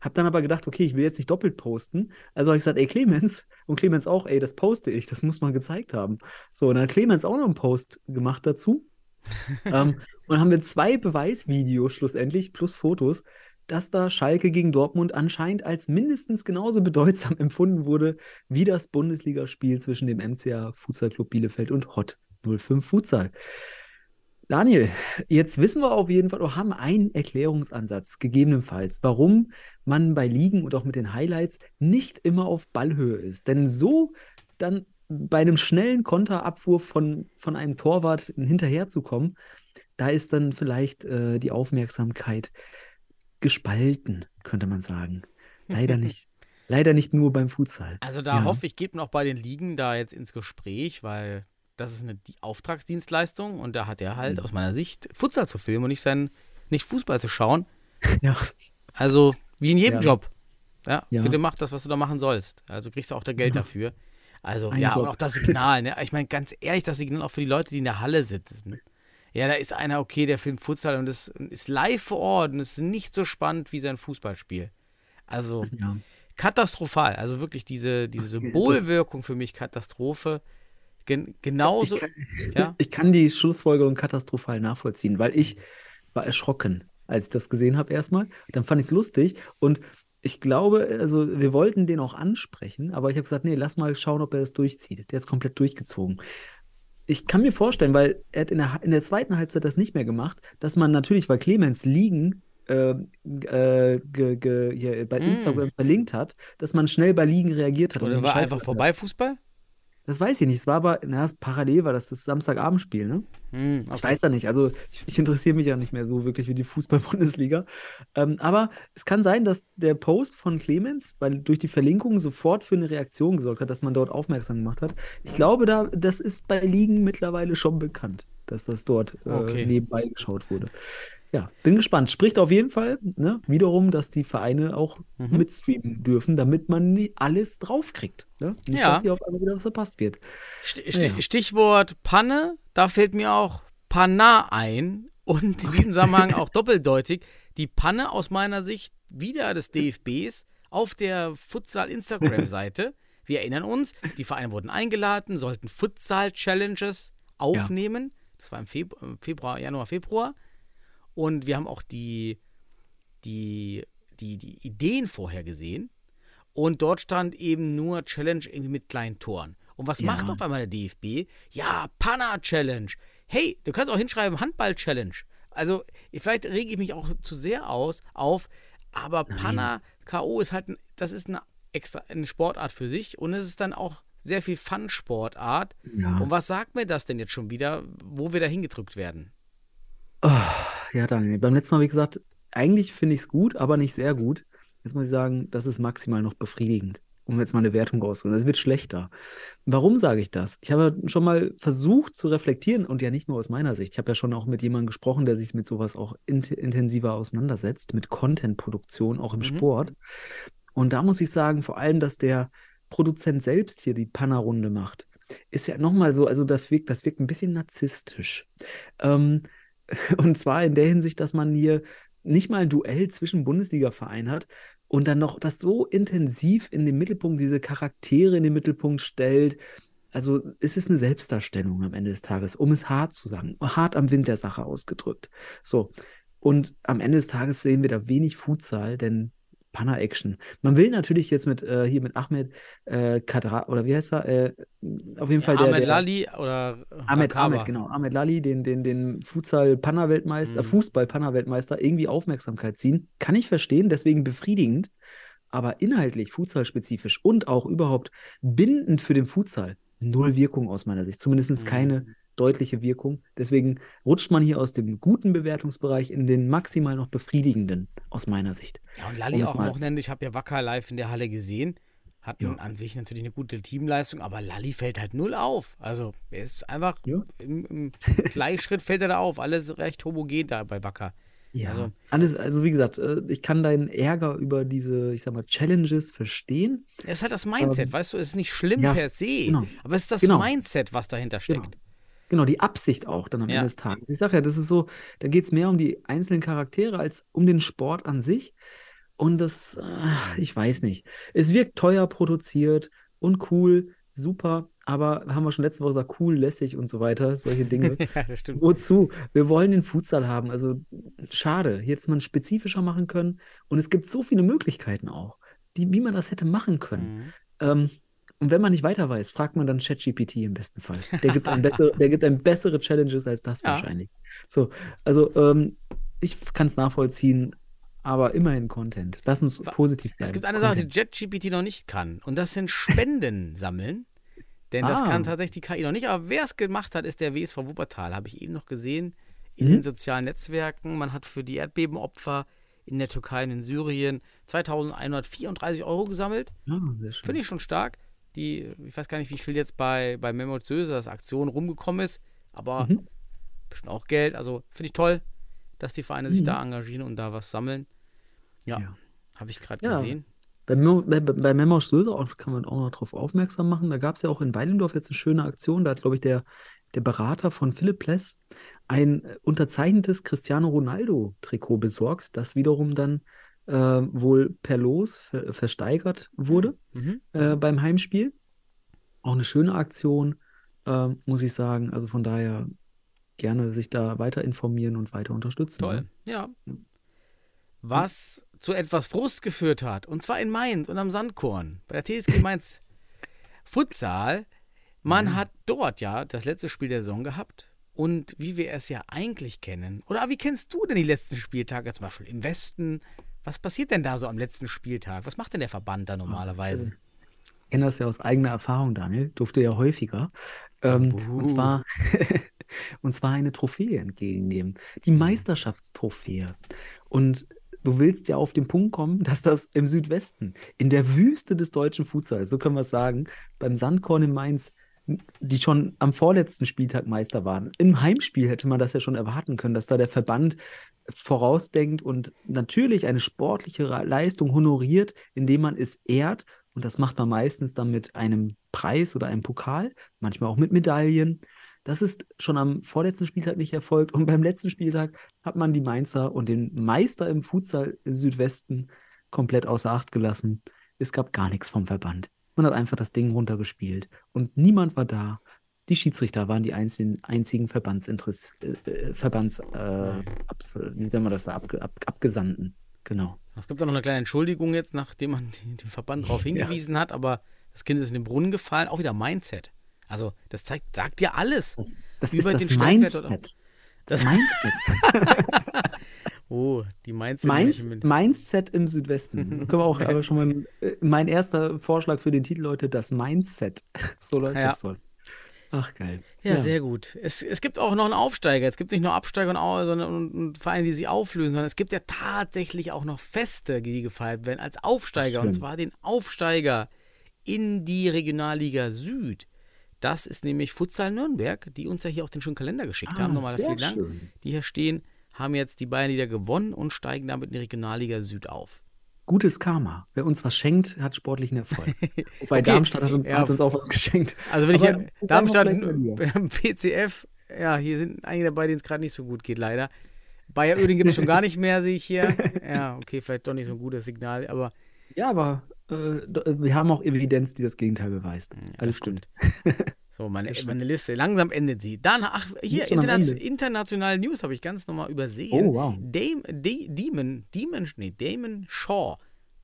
hab dann aber gedacht, okay, ich will jetzt nicht doppelt posten. Also habe ich gesagt, ey, Clemens, und Clemens auch, ey, das poste ich, das muss man gezeigt haben. So, und dann hat Clemens auch noch einen Post gemacht dazu. ähm, und dann haben wir zwei Beweisvideos schlussendlich plus Fotos, dass da Schalke gegen Dortmund anscheinend als mindestens genauso bedeutsam empfunden wurde wie das Bundesligaspiel zwischen dem MCA Futsal Club Bielefeld und Hot 05 Futsal. Daniel, jetzt wissen wir auf jeden Fall, oder haben einen Erklärungsansatz, gegebenenfalls, warum man bei Ligen und auch mit den Highlights nicht immer auf Ballhöhe ist. Denn so dann bei einem schnellen Konterabwurf von, von einem Torwart hinterherzukommen, da ist dann vielleicht äh, die Aufmerksamkeit gespalten, könnte man sagen. Leider nicht. Leider nicht nur beim Futsal. Also da Ja. hoffe ich, geht man auch bei den Ligen da jetzt ins Gespräch, weil das ist eine die Auftragsdienstleistung und da hat er halt aus meiner Sicht Futsal zu filmen und nicht sein, nicht Fußball zu schauen. Ja. Also wie in jedem Ja. Job. Ja, Ja. bitte mach das, was du da machen sollst. Also kriegst du auch da Geld Ja. dafür. Also Ein ja, Job. und auch das Signal, ne? Ich meine, ganz ehrlich, das Signal auch für die Leute, die in der Halle sitzen. Ja, da ist einer, okay, der filmt Futsal und das ist live vor Ort und ist nicht so spannend wie sein Fußballspiel. Also ja. katastrophal. Also wirklich diese, diese Symbolwirkung für mich Katastrophe. Gen genauso. Ich kann, ja. ich kann die Schlussfolgerung katastrophal nachvollziehen, weil ich war erschrocken, als ich das gesehen habe erstmal. Dann fand ich es lustig und ich glaube, also wir wollten den auch ansprechen, aber ich habe gesagt, nee, lass mal schauen, ob er das durchzieht. Der ist komplett durchgezogen. Ich kann mir vorstellen, weil er hat in der, in der zweiten Halbzeit das nicht mehr gemacht, dass man natürlich, weil Clemens liegen äh, äh, ge, ge, hier bei Mm. Instagram verlinkt hat, dass man schnell bei Liegen reagiert hat. Oder war einfach vorbei Fußball? Das weiß ich nicht. Es war aber, na, es- parallel war das das Samstagabendspiel, ne? Hm, Ich okay. weiß da nicht. Also ich, ich interessiere mich ja nicht mehr so wirklich für die Fußball-Bundesliga. Ähm, aber es kann sein, dass der Post von Clemens, weil durch die Verlinkung sofort für eine Reaktion gesorgt hat, dass man dort aufmerksam gemacht hat. Ich glaube, da, das ist bei Ligen mittlerweile schon bekannt, dass das dort äh, Okay. nebenbei geschaut wurde. Ja, bin gespannt. Spricht auf jeden Fall ne, wiederum, dass die Vereine auch Mhm. mitstreamen dürfen, damit man nie alles draufkriegt. Ne? Nicht, Ja. dass hier auf einmal wieder was verpasst wird. Sti- Ja. Stichwort Panne, da fällt mir auch Panna ein und in diesem Zusammenhang auch doppeldeutig. Die Panne aus meiner Sicht wieder des DFBs auf der Futsal-Instagram-Seite. Wir erinnern uns, die Vereine wurden eingeladen, sollten Futsal-Challenges aufnehmen. Das war im Feb im Februar, Januar, Februar. Und wir haben auch die, die, die, die Ideen vorher gesehen. Und dort stand eben nur Challenge irgendwie mit kleinen Toren. Und was Ja. macht auf einmal der DFB? Ja, Panna-Challenge. Hey, du kannst auch hinschreiben, Handball-Challenge. Also, vielleicht rege ich mich auch zu sehr aus, auf, aber Panna K.O. ist halt, ein, das ist eine extra eine Sportart für sich und es ist dann auch sehr viel Fun-Sportart. Ja. Und was sagt mir das denn jetzt schon wieder, wo wir da hingedrückt werden? Oh, ja, Daniel, beim letzten Mal, wie gesagt, eigentlich finde ich es gut, aber nicht sehr gut. Jetzt muss ich sagen, das ist maximal noch befriedigend, um jetzt mal eine Wertung rauszuholen. Es wird schlechter. Warum sage ich das? Ich habe schon mal versucht zu reflektieren und ja nicht nur aus meiner Sicht. Ich habe ja schon auch mit jemandem gesprochen, der sich mit sowas auch int intensiver auseinandersetzt, mit Content-Produktion, auch im Mhm. Sport. Und da muss ich sagen, vor allem, dass der Produzent selbst hier die Panna-Runde macht, ist ja nochmal so, also das wirkt, das wirkt ein bisschen narzisstisch. Ähm, und zwar in der Hinsicht, dass man hier nicht mal ein Duell zwischen Bundesliga-Vereinen hat und dann noch das so intensiv in den Mittelpunkt, diese Charaktere in den Mittelpunkt stellt. Also es ist eine Selbstdarstellung am Ende des Tages, um es hart zu sagen, hart am Wind der Sache ausgedrückt. So, und am Ende des Tages sehen wir da wenig Futsal, denn Panna-Action. Man will natürlich jetzt mit äh, hier mit Ahmed äh, Kadra oder wie heißt er? Äh, auf jeden Fall der, Ahmed der Lali oder Ahmed, Rakaba. Ahmed, genau. Ahmed Lali, den, den, den Futsal-Panna-Weltmeister, Mhm. Fußball-Panna-Weltmeister irgendwie Aufmerksamkeit ziehen. Kann ich verstehen, deswegen befriedigend. Aber inhaltlich, futsal-spezifisch und auch überhaupt bindend für den Futsal, null Wirkung aus meiner Sicht. Zumindest Mhm. Deutliche Wirkung. Deswegen rutscht man hier aus dem guten Bewertungsbereich in den maximal noch befriedigenden, aus meiner Sicht. Ja, und es auch am mal- Wochenende, ich habe ja Wacker live in der Halle gesehen. Hat Ja. an sich natürlich eine gute Teamleistung, aber Lali fällt halt null auf. Also er ist einfach Ja. im, im Gleichschritt fällt er da auf. Alles recht homogen da bei Wacker. Ja, Also- alles, also wie gesagt, äh, ich kann deinen Ärger über diese, ich sag mal, Challenges verstehen. Es ist halt das Mindset, Ähm, weißt du, es ist nicht schlimm ja, per se, genau. aber es ist das Genau. Mindset, was dahinter Genau. steckt. Genau, die Absicht auch dann am Ja. Ende des Tages. Ich sage ja, das ist so, da geht es mehr um die einzelnen Charaktere als um den Sport an sich. Und das, äh, ich weiß nicht. Es wirkt teuer produziert und cool, super, aber haben wir schon letzte Woche gesagt, cool, lässig und so weiter, solche Dinge. ja, das stimmt. Wozu? Wir wollen den Futsal haben. Also schade. Hier hätte man spezifischer machen können. Und es gibt so viele Möglichkeiten auch, die, wie man das hätte machen können. Mhm. Ähm, und wenn man nicht weiter weiß, fragt man dann ChatGPT im besten Fall. Der gibt einem bessere, der gibt einem bessere Challenges als das Ja. wahrscheinlich. So, also ähm, ich kann es nachvollziehen, aber immerhin Content. Lass uns Wa- positiv bleiben. Es gibt eine Sache, die Content. JetGPT noch nicht kann. Und das sind Spenden sammeln. Denn das Ah. kann tatsächlich die KI noch nicht. Aber wer es gemacht hat, ist der WSV Wuppertal. Habe ich eben noch gesehen in Mhm. den sozialen Netzwerken. Man hat für die Erdbebenopfer in der Türkei und in Syrien 2134 Euro gesammelt. Ja, schön. Finde ich schon stark. Die, ich weiß gar nicht, wie viel jetzt bei, bei Memo Sösers Aktion rumgekommen ist, aber Mhm. bestimmt auch Geld. Also finde ich toll, dass die Vereine sich Mhm. da engagieren und da was sammeln. Ja, Ja. habe ich gerade Ja. gesehen. Bei, Memo- bei, bei Memos Söser kann man auch noch darauf aufmerksam machen. Da gab es ja auch in Weilendorf jetzt eine schöne Aktion. Da hat, glaube ich, der, der Berater von Philipp Pless ein äh, unterzeichnetes Cristiano Ronaldo-Trikot besorgt, das wiederum dann äh, wohl per Los ver versteigert wurde Mhm. äh, beim Heimspiel. Auch eine schöne Aktion, äh, muss ich sagen. Also von daher gerne sich da weiter informieren und weiter unterstützen. Toll. ne? Ja. Was zu etwas Frust geführt hat, und zwar in Mainz und am Sandkorn, bei der TSG Mainz Futsal. Man hat dort ja das letzte Spiel der Saison gehabt. Und wie wir es ja eigentlich kennen, oder wie kennst du denn die letzten Spieltage, zum Beispiel im Westen? Was passiert denn da so am letzten Spieltag? Was macht denn der Verband da normalerweise? Ich kenne das ja aus eigener Erfahrung, Daniel. Durfte ja häufiger. Ähm, und zwar, und zwar eine Trophäe entgegennehmen. Die Mhm. Meisterschaftstrophäe. Und du willst ja auf den Punkt kommen, dass das im Südwesten, in der Wüste des deutschen Futsals, so können wir es sagen, beim Sandkorn in Mainz, die schon am vorletzten Spieltag Meister waren. Im Heimspiel hätte man das ja schon erwarten können, dass da der Verband vorausdenkt und natürlich eine sportliche Leistung honoriert, indem man es ehrt. Und das macht man meistens dann mit einem Preis oder einem Pokal, manchmal auch mit Medaillen. Das ist schon am vorletzten Spieltag nicht erfolgt. Und beim letzten Spieltag hat man die Mainzer und den Meister im Futsal Südwesten komplett außer Acht gelassen. Es gab gar nichts vom Verband. Man hat einfach das Ding runtergespielt. Und niemand war da. Die Schiedsrichter waren die einzigen, einzigen Verbandsinteress, äh, Verbands, äh, abs, wie nennt man das da, Abge, ab, Abgesandten. Genau. Es gibt da noch eine kleine Entschuldigung jetzt, nachdem man den Verband darauf hingewiesen hat, aber das Kind ist in den Brunnen gefallen. Auch wieder Mindset. Also, das zeigt, sagt ja alles. Das, das Über ist den das Mindset. Das Mindset. Oh, die Mindset. Mainz, mit- Mindset im Südwesten. Können wir auch aber schon mal, äh, mein erster Vorschlag für den Titel, Leute, das Mindset. So läuft Ja. das soll. Ach, geil. Ja, sehr gut. Es, es gibt auch noch einen Aufsteiger. Es gibt nicht nur Absteiger und, sondern, und, und Vereine, die sich auflösen, sondern es gibt ja tatsächlich auch noch Feste, die gefeiert werden als Aufsteiger. Und zwar den Aufsteiger in die Regionalliga Süd. Das ist nämlich Futsal Nürnberg, die uns ja hier auch den schönen Kalender geschickt haben. Nochmal Ah, sehr vielen Dank. schön. Die hier stehen, haben jetzt die beiden Liga gewonnen und steigen damit in die Regionalliga Süd auf. Gutes Karma. Wer uns was schenkt, hat sportlichen Erfolg. Wobei Okay, Darmstadt hat uns, ja, hat uns auch was geschenkt. Also wenn ich Aber hier, guck Darmstadt, PCF, ja, hier sind einige dabei, denen es gerade nicht so gut geht, leider. Bayer Oeding gibt es schon gar nicht mehr, sehe ich hier. Ja, okay, vielleicht doch nicht so ein gutes Signal, aber Ja, aber äh, d- wir haben auch Evidenz, die das Gegenteil beweist. ja, Alles stimmt. So, meine, meine Liste, langsam endet sie. Dann, ach, hier, interna internationale News habe ich ganz nochmal übersehen. Oh, wow. Dame, De, Demon, Demon, nee, Damon Shaw.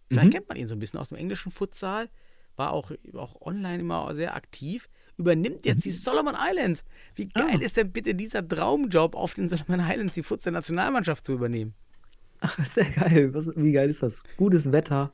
Vielleicht Mhm. kennt man ihn so ein bisschen aus dem englischen Futsal. War auch, auch online immer sehr aktiv. Übernimmt jetzt die Solomon Islands. Wie geil Mhm. Ah. ist denn bitte dieser Traumjob, auf den Solomon Islands die Futsal-Nationalmannschaft zu übernehmen? Ach, sehr geil. Was, wie geil ist das? Gutes Wetter.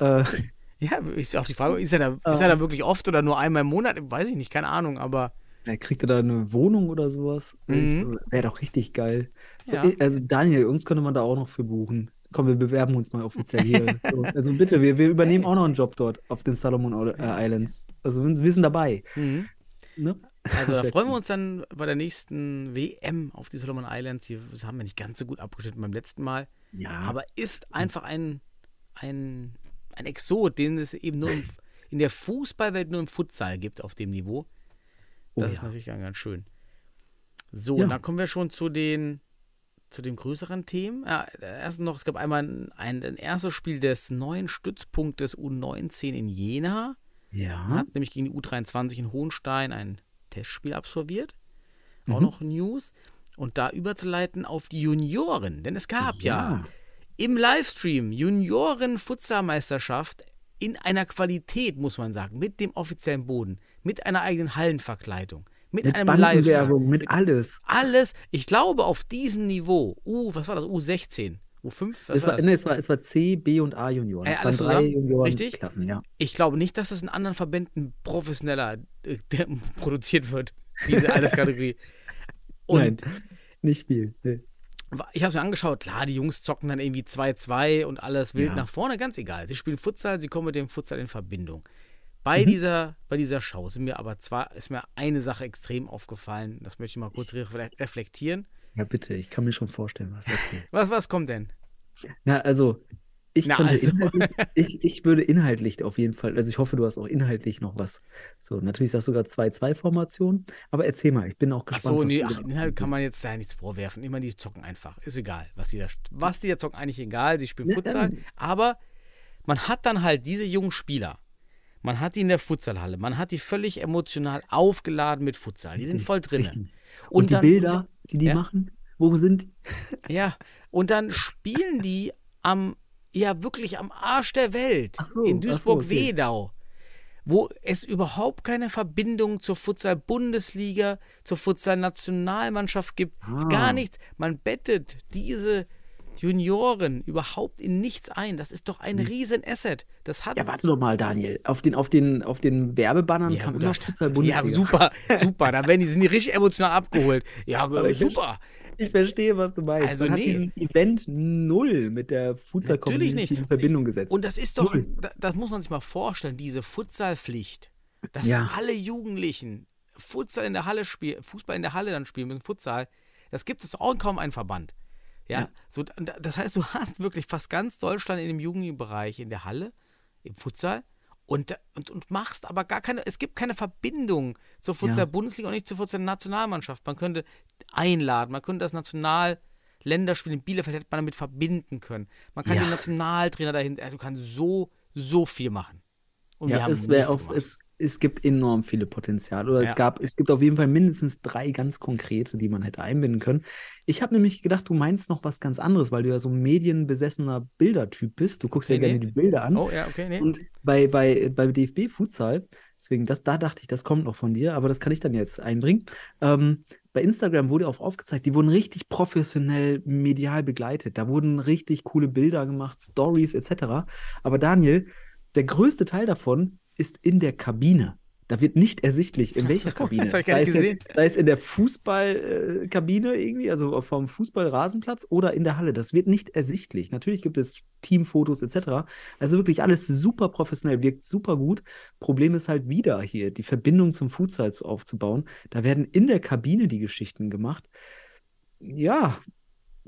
Äh, Ja, ist auch die Frage, ist er, da, Ah. ist er da wirklich oft oder nur einmal im Monat? Weiß ich nicht, keine Ahnung, aber er kriegt er da eine Wohnung oder sowas? Mhm. Wäre doch richtig geil. So, Ja. Also Daniel, uns könnte man da auch noch für buchen. Komm, wir bewerben uns mal offiziell hier. so, also bitte, wir, wir übernehmen auch noch einen Job dort auf den Solomon äh, Islands. Also wir sind dabei. mhm. Ne? Also da freuen wir uns dann bei der nächsten WM auf die Solomon Islands. Die das haben wir nicht ganz so gut abgeschnitten beim letzten Mal. Ja, Aber ist einfach ein, ein, ein Exot, den es eben nur im, in der Fußballwelt nur im Futsal gibt auf dem Niveau. Oh Das ist ja. natürlich ganz, ganz schön. So, Ja. und dann kommen wir schon zu den zu den größeren Themen. Ja, erst noch, es gab einmal ein, ein, ein erstes Spiel des neuen Stützpunktes U19 in Jena. Ja. hat nämlich gegen die U23 in Hohenstein ein Testspiel absolviert. Auch Mhm. noch News. Und da überzuleiten auf die Junioren. Denn es gab ja, im Livestream Junioren-Futsalmeisterschaft in einer Qualität, muss man sagen, mit dem offiziellen Boden, mit einer eigenen Hallenverkleidung, mit, Mit einem Livestream. Bandenwerbung, mit alles. Alles, ich glaube, auf diesem Niveau, U, was war das, U16, U5, was Es war war, nee, es, war, es war C, B und A Junioren. Äh, es waren drei? Juniorenklassen, Richtig? ja. Ich glaube nicht, dass das in anderen Verbänden professioneller äh, produziert wird, diese Alterskategorie. Und Nein, nicht viel. Nee. Ich habe es mir angeschaut, klar, die Jungs zocken dann irgendwie 2-2 und alles wild Ja. nach vorne, ganz egal. Sie spielen Futsal, sie kommen mit dem Futsal in Verbindung. Bei, Mhm. dieser, bei dieser Show sind mir aber zwar, ist mir eine Sache extrem aufgefallen, das möchte ich mal kurz re- reflektieren. Ja, bitte, ich kann mir schon vorstellen, was erzählt. Was, was kommt denn? Na, also, ich Na, also. ich, ich würde inhaltlich auf jeden Fall, also ich hoffe, du hast auch inhaltlich noch was. So, natürlich sagst du sogar 2-2-Formation, aber erzähl mal, ich bin auch Ach gespannt. so, was nee, ach, Inhalt kann man jetzt da nichts vorwerfen. Immer die zocken einfach. Ist egal, was die da, was die da zocken, eigentlich egal. Sie spielen Ja, Futsal. Aber man hat dann halt diese jungen Spieler. Man hat die in der Futsalhalle. Man hat die völlig emotional aufgeladen mit Futsal. Die sind voll drin. Richtig. Und, die dann- Bilder, die die Ja. machen, wo sind die? Ja, und dann spielen die am, ja wirklich am Arsch der Welt so, in ach so, Duisburg-Wedau, wo es überhaupt keine Verbindung zur Futsal-Bundesliga, zur Futsal-Nationalmannschaft gibt. Ah. Gar nichts. Man bettet diese Junioren überhaupt in nichts ein. Das ist doch ein Riesen-Asset. Das hat. Ja, warte doch mal, Daniel. Auf den, auf den, auf den Werbebannern Ja, kam immer da- Futsal Bundesliga. Ja, super, super. Da werden die, sind die richtig emotional abgeholt. Ja, Aber ich super. Ich verstehe, was du meinst. Also Man nee. hat diesen Event null mit der Natürlich Futsal-Community nicht. in Verbindung gesetzt. Und das ist doch, Null. da- das muss man sich mal vorstellen, diese Futsalpflicht, dass Ja. alle Jugendlichen Futsal in der Halle spielen, Fußball in der Halle dann spielen müssen, Futsal, das gibt es auch in kaum einen Verband. Ja, Ja. So, da- das heißt, du hast wirklich fast ganz Deutschland in dem Jugendbereich in der Halle, im Futsal und, und, und machst aber gar keine, es gibt keine Verbindung zur Futsal-Bundesliga und nicht zur Futsal-Nationalmannschaft. Man könnte einladen, man könnte das National- Länderspiel in Bielefeld hätte man damit verbinden können. Man kann Ja. den Nationaltrainer dahin, also du kannst so, so viel machen. Und wir ja, haben es, wär nichts auch, gemacht. es, es gibt enorm viele Potenziale. Oder Ja. es gab, es gibt auf jeden Fall mindestens drei ganz konkrete, die man hätte einbinden können. Ich habe nämlich gedacht, du meinst noch was ganz anderes, weil du ja so ein medienbesessener Bildertyp bist. Du guckst Okay, ja gerne nee. die Bilder an. Oh ja, okay, nee. Und bei, bei, bei DFB Futsal, deswegen, das, da dachte ich, das kommt noch von dir, aber das kann ich dann jetzt einbringen. Ähm, bei Instagram wurde auch aufgezeigt, die wurden richtig professionell medial begleitet. Da wurden richtig coole Bilder gemacht, Stories etc. Aber Daniel, der größte Teil davon ist in der Kabine. Da wird nicht ersichtlich, in welcher Kabine. das sei, es jetzt, sei es in der Fußballkabine irgendwie, also vom Fußballrasenplatz oder in der Halle. Das wird nicht ersichtlich. Natürlich gibt es Teamfotos etc. Also wirklich alles super professionell, wirkt super gut. Problem ist halt wieder hier, die Verbindung zum Futsal zu- aufzubauen. Da werden in der Kabine die Geschichten gemacht. Ja,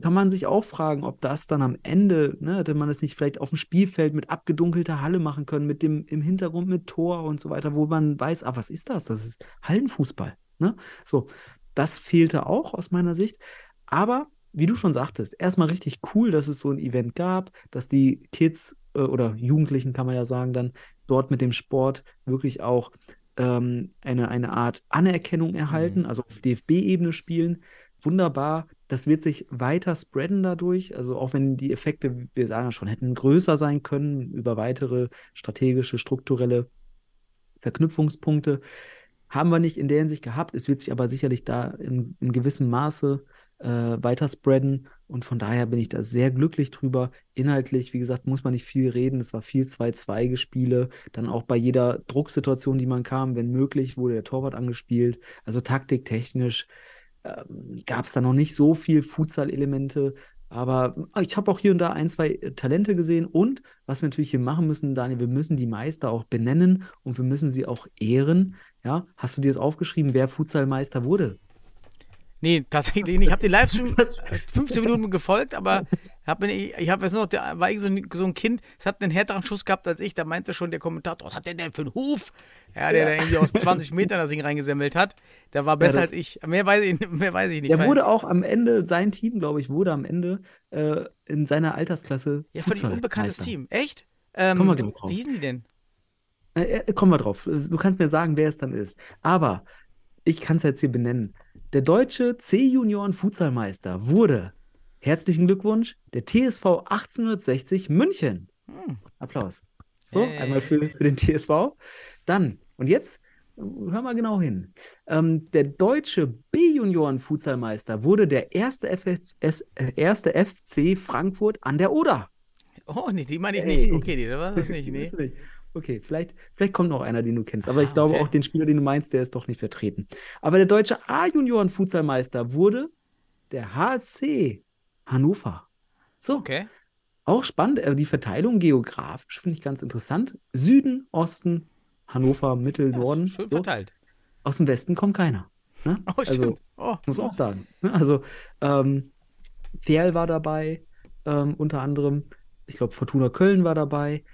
kann man sich auch fragen, ob das dann am Ende, ne, hätte man es nicht vielleicht auf dem Spielfeld mit abgedunkelter Halle machen können, mit dem im Hintergrund mit Tor und so weiter, wo man weiß, ah, was ist das? Das ist Hallenfußball, ne? So, das fehlte auch aus meiner Sicht. Aber wie du schon sagtest, erstmal richtig cool, dass es so ein Event gab, dass die Kids äh, oder Jugendlichen, kann man ja sagen, dann dort mit dem Sport wirklich auch ähm, eine, eine Art Anerkennung erhalten, also auf DFB-Ebene spielen. Wunderbar. Das wird sich weiter spreaden dadurch. Also auch wenn die Effekte, wir sagen schon, hätten größer sein können über weitere strategische, strukturelle Verknüpfungspunkte. Haben wir nicht in der Hinsicht gehabt. Es wird sich aber sicherlich da in, in gewissem Maße äh, weiter spreaden. Und von daher bin ich da sehr glücklich drüber. Inhaltlich, wie gesagt, muss man nicht viel reden. Es war viel 2-2-Gespiele. Dann auch bei jeder Drucksituation, die man kam, wenn möglich, wurde der Torwart angespielt. Also taktiktechnisch ähm, gab es da noch nicht so viel Futsal-Elemente. Aber äh, ich habe auch hier und da ein, zwei äh, Talente gesehen. Und was wir natürlich hier machen müssen, Daniel, wir müssen die Meister auch benennen und wir müssen sie auch ehren. Ja, hast du dir das aufgeschrieben, wer Futsalmeister wurde? Nee, tatsächlich nicht. Ich habe den Livestream 15 Minuten gefolgt, aber hab mir, ich habe jetzt noch, der war irgendwie so ein, so ein Kind, es hat einen härteren Schuss gehabt als ich, da meinte schon der Kommentator, was hat der denn für einen Huf? Ja, der Ja. da irgendwie aus 20 Metern das Ding reingesemmelt hat. Der war besser das- als ich. Mehr weiß ich, mehr weiß ich nicht. Der wurde auch am Ende, sein Team, glaube ich, wurde am Ende äh, in seiner Altersklasse. ja, völlig unbekanntes Futsalmeister. Team. Echt? Ähm, Kommen wir gleich drauf. wie hießen die denn? Äh, äh, kommen wir drauf. Du kannst mir sagen, wer es dann ist. Aber ich kann es jetzt hier benennen. Der deutsche C-Junioren-Futsalmeister wurde, herzlichen Glückwunsch, der TSV 1860 München. Hm. Applaus. So, Yay. einmal für, für den TSV. Dann, und jetzt, hör mal genau hin. Ähm, der deutsche B-Junioren-Futsalmeister wurde der erste, FS, äh, erste FC Frankfurt an der Oder. Oh, nee, die meine ich Hey. nicht. Okay, das war das nicht. Nee. Okay, vielleicht, vielleicht kommt noch einer, den du kennst. Aber ich Ah, glaube okay. auch den Spieler, den du meinst, der ist doch nicht vertreten. Aber der deutsche A-Junioren-Futsalmeister wurde der HSC Hannover. So, Okay. auch spannend. äh, Die Verteilung geografisch finde ich ganz interessant. Süden, Osten, Hannover, Mittel, Ja, Norden. schön so. verteilt. Aus dem Westen kommt keiner. Ne? Oh, Also, stimmt. Oh, muss man auch sagen. ne? Also, ähm, Ferl war dabei, ähm, unter anderem. Ich glaube, Fortuna Köln war dabei.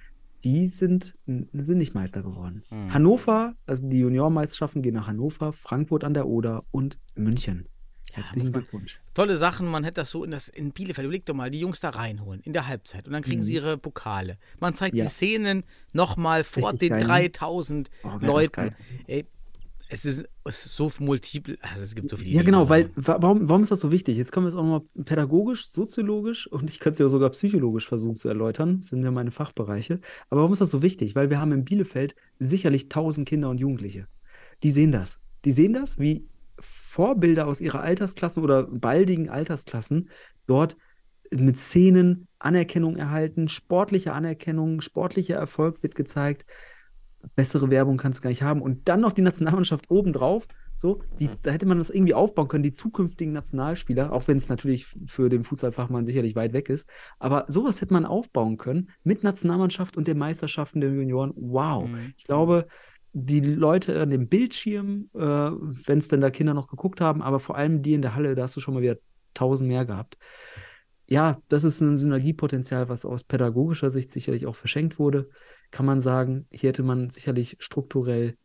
Die sind, sind nicht Meister geworden. Hm. Hannover, also die Juniormeisterschaften gehen nach Hannover, Frankfurt an der Oder und München. Herzlichen Glückwunsch. Tolle Sachen, man hätte das so in, das, in Bielefeld, überleg doch mal, die Jungs da reinholen in der Halbzeit und dann kriegen Mhm. sie ihre Pokale. Man zeigt Ja. die Szenen nochmal vor Richtig den geil, ne? 3000 Oh, wär das Leuten. Ey, es ist, es ist so multiple, also es gibt so viele Ja, genau, weil wa- warum, warum ist das so wichtig? Jetzt können wir es auch nochmal pädagogisch, soziologisch und ich könnte es ja sogar psychologisch versuchen zu erläutern. Das sind ja meine Fachbereiche. Aber warum ist das so wichtig? Weil wir haben in Bielefeld sicherlich tausend Kinder und Jugendliche. Die sehen das. Die sehen das, wie Vorbilder aus ihrer Altersklassen oder baldigen Altersklassen dort mit Szenen Anerkennung erhalten, sportliche Anerkennung, sportlicher Erfolg wird gezeigt. Bessere Werbung kannst du gar nicht haben. Und dann noch die Nationalmannschaft obendrauf. So, die, da hätte man das irgendwie aufbauen können, die zukünftigen Nationalspieler, auch wenn es natürlich für den Futsalfachmann sicherlich weit weg ist. Aber sowas hätte man aufbauen können mit Nationalmannschaft und den Meisterschaften der Junioren. Wow. Mhm. Ich glaube, die Leute an dem Bildschirm, äh, wenn es denn da Kinder noch geguckt haben, aber vor allem die in der Halle, da hast du schon mal wieder tausend mehr gehabt. Ja, das ist ein Synergiepotenzial, was aus pädagogischer Sicht sicherlich auch verschenkt wurde. Kann man sagen, hier hätte man sicherlich strukturell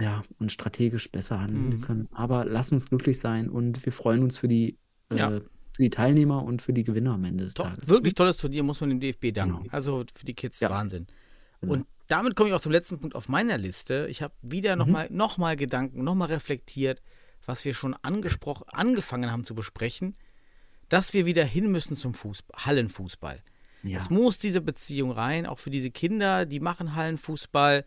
ja, und strategisch besser handeln Mhm. können. Aber lass uns glücklich sein und wir freuen uns für die, äh, Ja. für die Teilnehmer und für die Gewinner am Ende des To Tages. wirklich tolles Turnier, muss man dem DFB danken. Genau. Also für die Kids Ja. Wahnsinn. Genau. Und damit komme ich auch zum letzten Punkt auf meiner Liste. Ich habe wieder Mhm. nochmal noch mal Gedanken, nochmal reflektiert, was wir schon angesprochen, angefangen haben zu besprechen, dass wir wieder hin müssen zum Fußball, Hallenfußball. Ja. Es muss diese Beziehung rein, auch für diese Kinder, die machen Hallenfußball.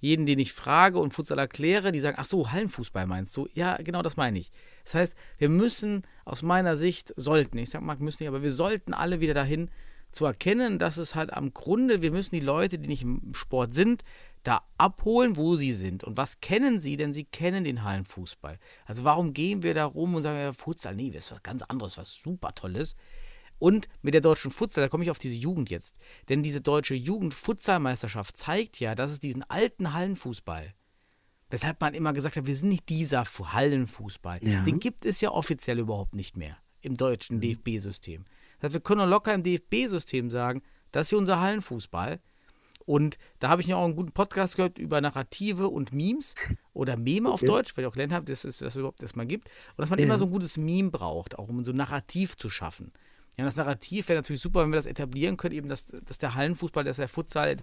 Jeden, den ich frage und Futsal erkläre, die sagen, ach so, Hallenfußball meinst du? Ja, genau das meine ich. Das heißt, wir müssen aus meiner Sicht, sollten, ich sag mal, müssen nicht, aber wir sollten alle wieder dahin zu erkennen, dass es halt am Grunde, wir müssen die Leute, die nicht im Sport sind, da abholen, wo sie sind. Und was kennen sie? Denn sie kennen den Hallenfußball. Also warum gehen wir da rum und sagen, ja, Futsal, nee, das ist was ganz anderes, was super Tolles. Und mit der deutschen Futsal, da komme ich auf diese Jugend jetzt. Denn diese deutsche Jugend-Futsalmeisterschaft zeigt ja, dass es diesen alten Hallenfußball, weshalb man immer gesagt hat, wir sind nicht dieser Fu- Hallenfußball. Ja. Den gibt es ja offiziell überhaupt nicht mehr im deutschen DFB-System. Das heißt, wir können locker im DFB-System sagen, das ist hier unser Hallenfußball. Und da habe ich auch einen guten Podcast gehört über Narrative und Memes oder Meme auf Okay. Deutsch, weil ich auch gelernt habe, dass es das überhaupt erstmal gibt. Und dass man Ja. immer so ein gutes Meme braucht, auch um so ein Narrativ zu schaffen. Ja, das Narrativ wäre natürlich super, wenn wir das etablieren können, eben, dass, dass der Hallenfußball, dass der Futsal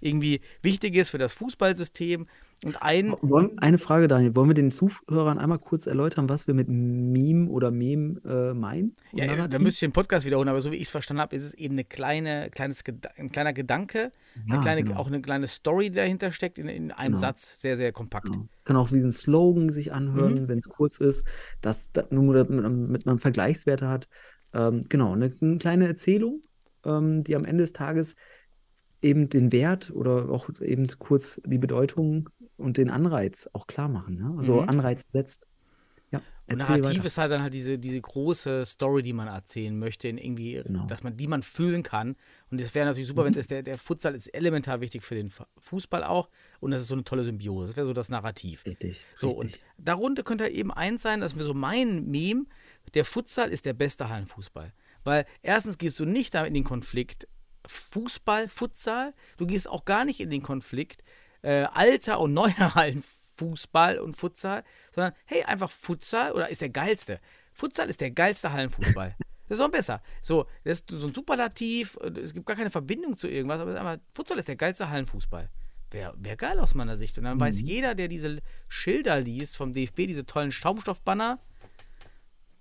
irgendwie wichtig ist für das Fußballsystem. Und ein, Wollen, eine Frage, Daniel. Wollen wir den Zuhörern einmal kurz erläutern, was wir mit Meme oder Mem äh, meinen? Ja, da Narrativ? müsste ich den Podcast wiederholen, aber so wie ich es verstanden habe, ist es eben eine kleine, kleines, ein kleiner Gedanke, eine Ja, kleine, genau. auch eine kleine Story, die dahinter steckt, in, in einem Genau. Satz, sehr, sehr kompakt. Genau. Es kann auch wie ein Slogan sich anhören, Mhm. wenn es kurz ist, dass das nur damit man, damit man Vergleichswerte hat. Ähm, genau, eine, eine kleine Erzählung, ähm, die am Ende des Tages eben den Wert oder auch eben kurz die Bedeutung und den Anreiz auch klar machen. Ne? Also Mhm. Anreiz setzt. Ja, Und Narrativ weiter. ist halt dann halt diese, diese große Story, die man erzählen möchte, in irgendwie, Genau. dass man, die man fühlen kann. Und es wäre natürlich super, Mhm. wenn es der, der Futsal ist elementar wichtig für den Fu- Fußball auch. Und das ist so eine tolle Symbiose. Das wäre so das Narrativ. Richtig. So, und richtig. darunter könnte halt eben eins sein, dass mir so mein Meme, der Futsal ist der beste Hallenfußball. Weil erstens gehst du nicht damit in den Konflikt Fußball, Futsal. Du gehst auch gar nicht in den Konflikt äh, alter und neuer Hallenfußball und Futsal, sondern hey, einfach Futsal oder ist der geilste. Futsal ist der geilste Hallenfußball. Das ist noch besser. So, das ist so ein Superlativ, äh, es gibt gar keine Verbindung zu irgendwas, aber einfach, Futsal ist der geilste Hallenfußball. Wäre wär geil aus meiner Sicht. Und dann weiß jeder, der diese Schilder liest vom DFB, diese tollen Schaumstoffbanner,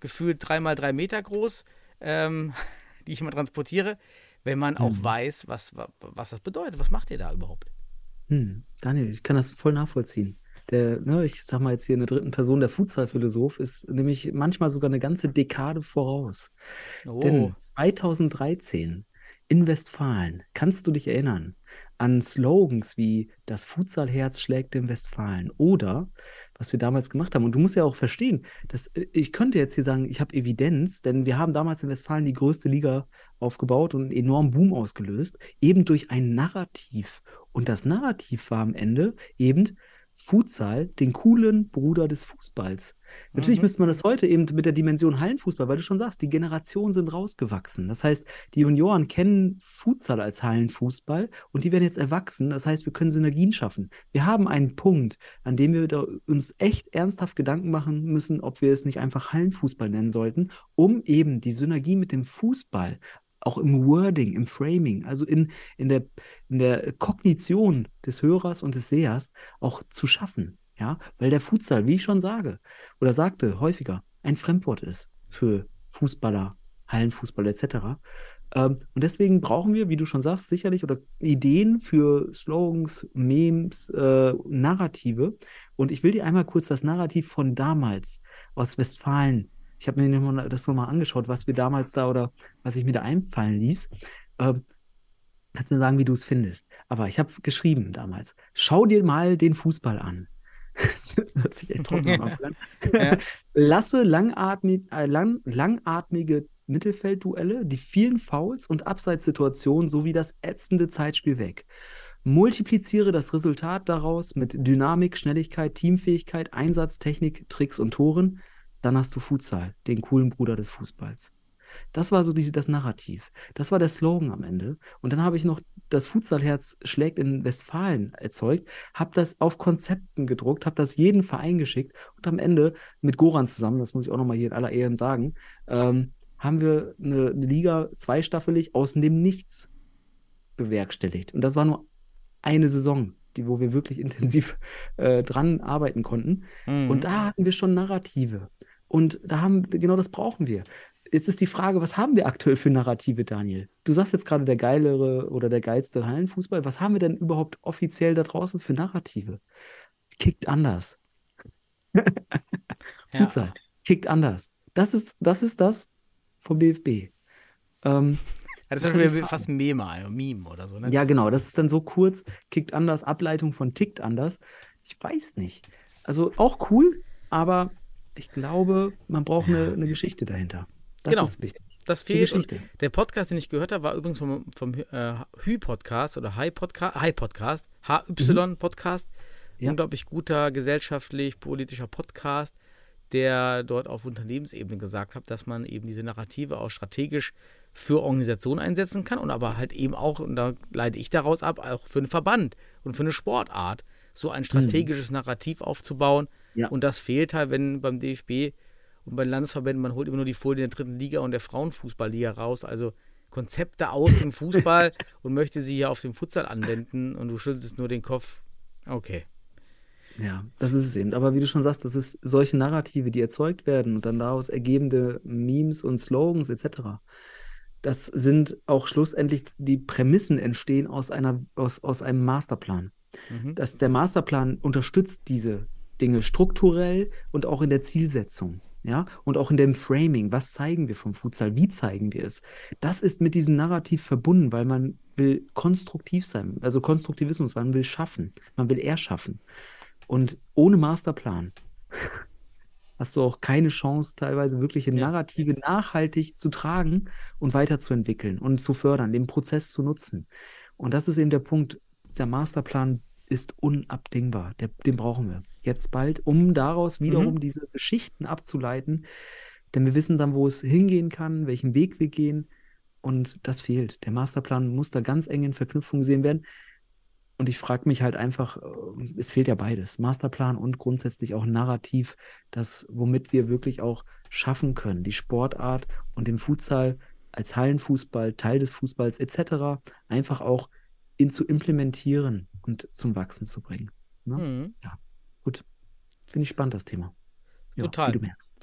gefühlt dreimal drei Meter groß, ähm, die ich immer transportiere, wenn man auch weiß, was, wa- was das bedeutet. Was macht ihr da überhaupt? Hm, Daniel, ich kann das voll nachvollziehen. Der, ne, ich sag mal jetzt hier in der dritten Person, der Futsal-Philosoph ist nämlich manchmal sogar eine ganze Dekade voraus. Oh, Denn 2013 in Westfalen, kannst du dich erinnern, an Slogans wie das Futsalherz schlägt im Westfalen oder was wir damals gemacht haben. Und du musst ja auch verstehen, dass äh, ich könnte jetzt hier sagen, ich habe Evidenz, denn wir haben damals in Westfalen die größte Liga aufgebaut und einen enormen Boom ausgelöst, eben durch ein Narrativ. Und das Narrativ war am Ende eben, Futsal den coolen Bruder des Fußballs. Natürlich Mhm. müsste man das heute eben mit der Dimension Hallenfußball, weil du schon sagst, die Generationen sind rausgewachsen. Das heißt, die Junioren kennen Futsal als Hallenfußball und die werden jetzt erwachsen. Das heißt, wir können Synergien schaffen. Wir haben einen Punkt, an dem wir uns echt ernsthaft Gedanken machen müssen, ob wir es nicht einfach Hallenfußball nennen sollten, um eben die Synergie mit dem Fußball auch im Wording, im Framing, also in, in, der, in der Kognition des Hörers und des Sehers auch zu schaffen. Ja, weil der Futsal, wie ich schon sage oder sagte häufiger, ein Fremdwort ist für Fußballer, Hallenfußball etc. Ähm, und deswegen brauchen wir, wie du schon sagst, sicherlich oder Ideen für Slogans, Memes, äh, Narrative. Und ich will dir einmal kurz das Narrativ von damals aus Westfalen ich habe mir das nochmal angeschaut, was wir damals da oder was ich mir da einfallen ließ. Ähm, kannst mir sagen, wie du es findest. Aber ich habe geschrieben damals, schau dir mal den Fußball an. Das hört sich echt trocken an. Ja. Lasse langatmig, äh, lang, langatmige Mittelfeldduelle, die vielen Fouls und Abseitssituationen sowie das ätzende Zeitspiel weg. Multipliziere das Resultat daraus mit Dynamik, Schnelligkeit, Teamfähigkeit, Einsatz, Technik, Tricks und Toren. Dann hast du Futsal, den coolen Bruder des Fußballs. Das war so diese, das Narrativ. Das war der Slogan am Ende. Und dann habe ich noch das Futsalherz schlägt in Westfalen erzeugt, habe das auf Konzepten gedruckt, habe das jeden Verein geschickt und am Ende mit Goran zusammen, das muss ich auch nochmal hier in aller Ehren sagen, ähm, haben wir eine, eine Liga zweistaffelig aus dem Nichts bewerkstelligt. Und das war nur eine Saison, die, wo wir wirklich intensiv äh, dran arbeiten konnten. Mhm. Und da hatten wir schon Narrative. Und da haben, genau das brauchen wir. Jetzt ist die Frage, was haben wir aktuell für Narrative, Daniel? Du sagst jetzt gerade der geilere oder der geilste Hallenfußball. Was haben wir denn überhaupt offiziell da draußen für Narrative? Kickt anders. ja. Futsal. Kickt anders. Das ist, das ist das vom DFB. Ähm, Das ist Das ja ist Frage. fast ein Meme, ein Meme oder so, ne? ja, genau. Das ist dann so kurz. Kickt anders. Ableitung von tickt anders. Ich weiß nicht. Also auch cool, aber ich glaube, man braucht eine, eine Geschichte dahinter. Das Genau. ist wichtig. Das fehlt. Und der Podcast, den ich gehört habe, war übrigens vom, vom äh, Hü-Podcast oder Hi-Podcast, Hi-Podcast, HY-Podcast. Ja. Unglaublich guter gesellschaftlich-politischer Podcast, der dort auf Unternehmensebene gesagt hat, dass man eben diese Narrative auch strategisch für Organisationen einsetzen kann und aber halt eben auch, und da leite ich daraus ab, auch für einen Verband und für eine Sportart, so ein strategisches Narrativ aufzubauen. Ja. Und das fehlt halt, wenn beim DFB und bei den Landesverbänden, man holt immer nur die Folie der dritten Liga und der Frauenfußballliga raus. Also Konzepte aus dem Fußball und möchte sie hier auf dem Futsal anwenden und du schüttelst nur den Kopf. Okay. Ja, das ist es eben. Aber wie du schon sagst, das ist solche Narrative, die erzeugt werden und dann daraus ergebende Memes und Slogans etc. Das sind auch schlussendlich die Prämissen entstehen aus einer, aus, aus einem Masterplan. Mhm. dass der Masterplan unterstützt diese Dinge strukturell und auch in der Zielsetzung. Ja, und auch in dem Framing. Was zeigen wir vom Futsal? Wie zeigen wir es? Das ist mit diesem Narrativ verbunden, weil man will konstruktiv sein. Also Konstruktivismus, man will schaffen. Man will erschaffen. Und ohne Masterplan hast du auch keine Chance, teilweise wirkliche Ja. Narrative nachhaltig zu tragen und weiterzuentwickeln und zu fördern, den Prozess zu nutzen. Und das ist eben der Punkt. Der Masterplan ist unabdingbar. Der, den brauchen wir jetzt bald, um daraus wiederum diese Geschichten abzuleiten. Denn wir wissen dann, wo es hingehen kann, welchen Weg wir gehen. Und das fehlt. Der Masterplan muss da ganz eng in Verknüpfung gesehen werden. Und ich frage mich halt einfach, äh, es fehlt ja beides. Masterplan und grundsätzlich auch Narrativ, das, womit wir wirklich auch schaffen können, die Sportart und den Futsal als Hallenfußball, Teil des Fußballs etc. einfach auch in zu implementieren und zum Wachsen zu bringen. Ne? Mhm. Gut. Finde ich spannend, das Thema. Ja, Total. Wie du merkst.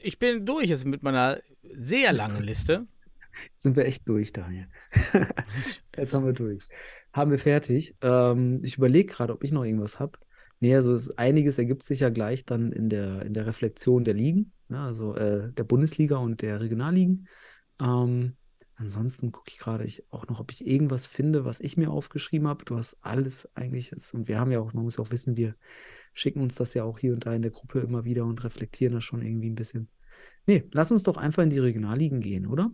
Ich bin durch jetzt mit meiner sehr langen Liste. Sind wir echt durch, Daniel. Jetzt haben wir durch. Haben wir fertig. Ähm, ich überlege gerade, ob ich noch irgendwas habe. Nee, also es, einiges ergibt sich ja gleich dann in der, in der Reflexion der Ligen, ne, also äh, der Bundesliga und der Regionalligen. Ähm, ansonsten gucke ich gerade ich auch noch, ob ich irgendwas finde, was ich mir aufgeschrieben habe. Du hast alles eigentlich, ist, und wir haben ja auch, man muss ja auch wissen, wir schicken uns das ja auch hier und da in der Gruppe immer wieder und reflektieren das schon irgendwie ein bisschen. Nee, lass uns doch einfach in die Regionalligen gehen, oder?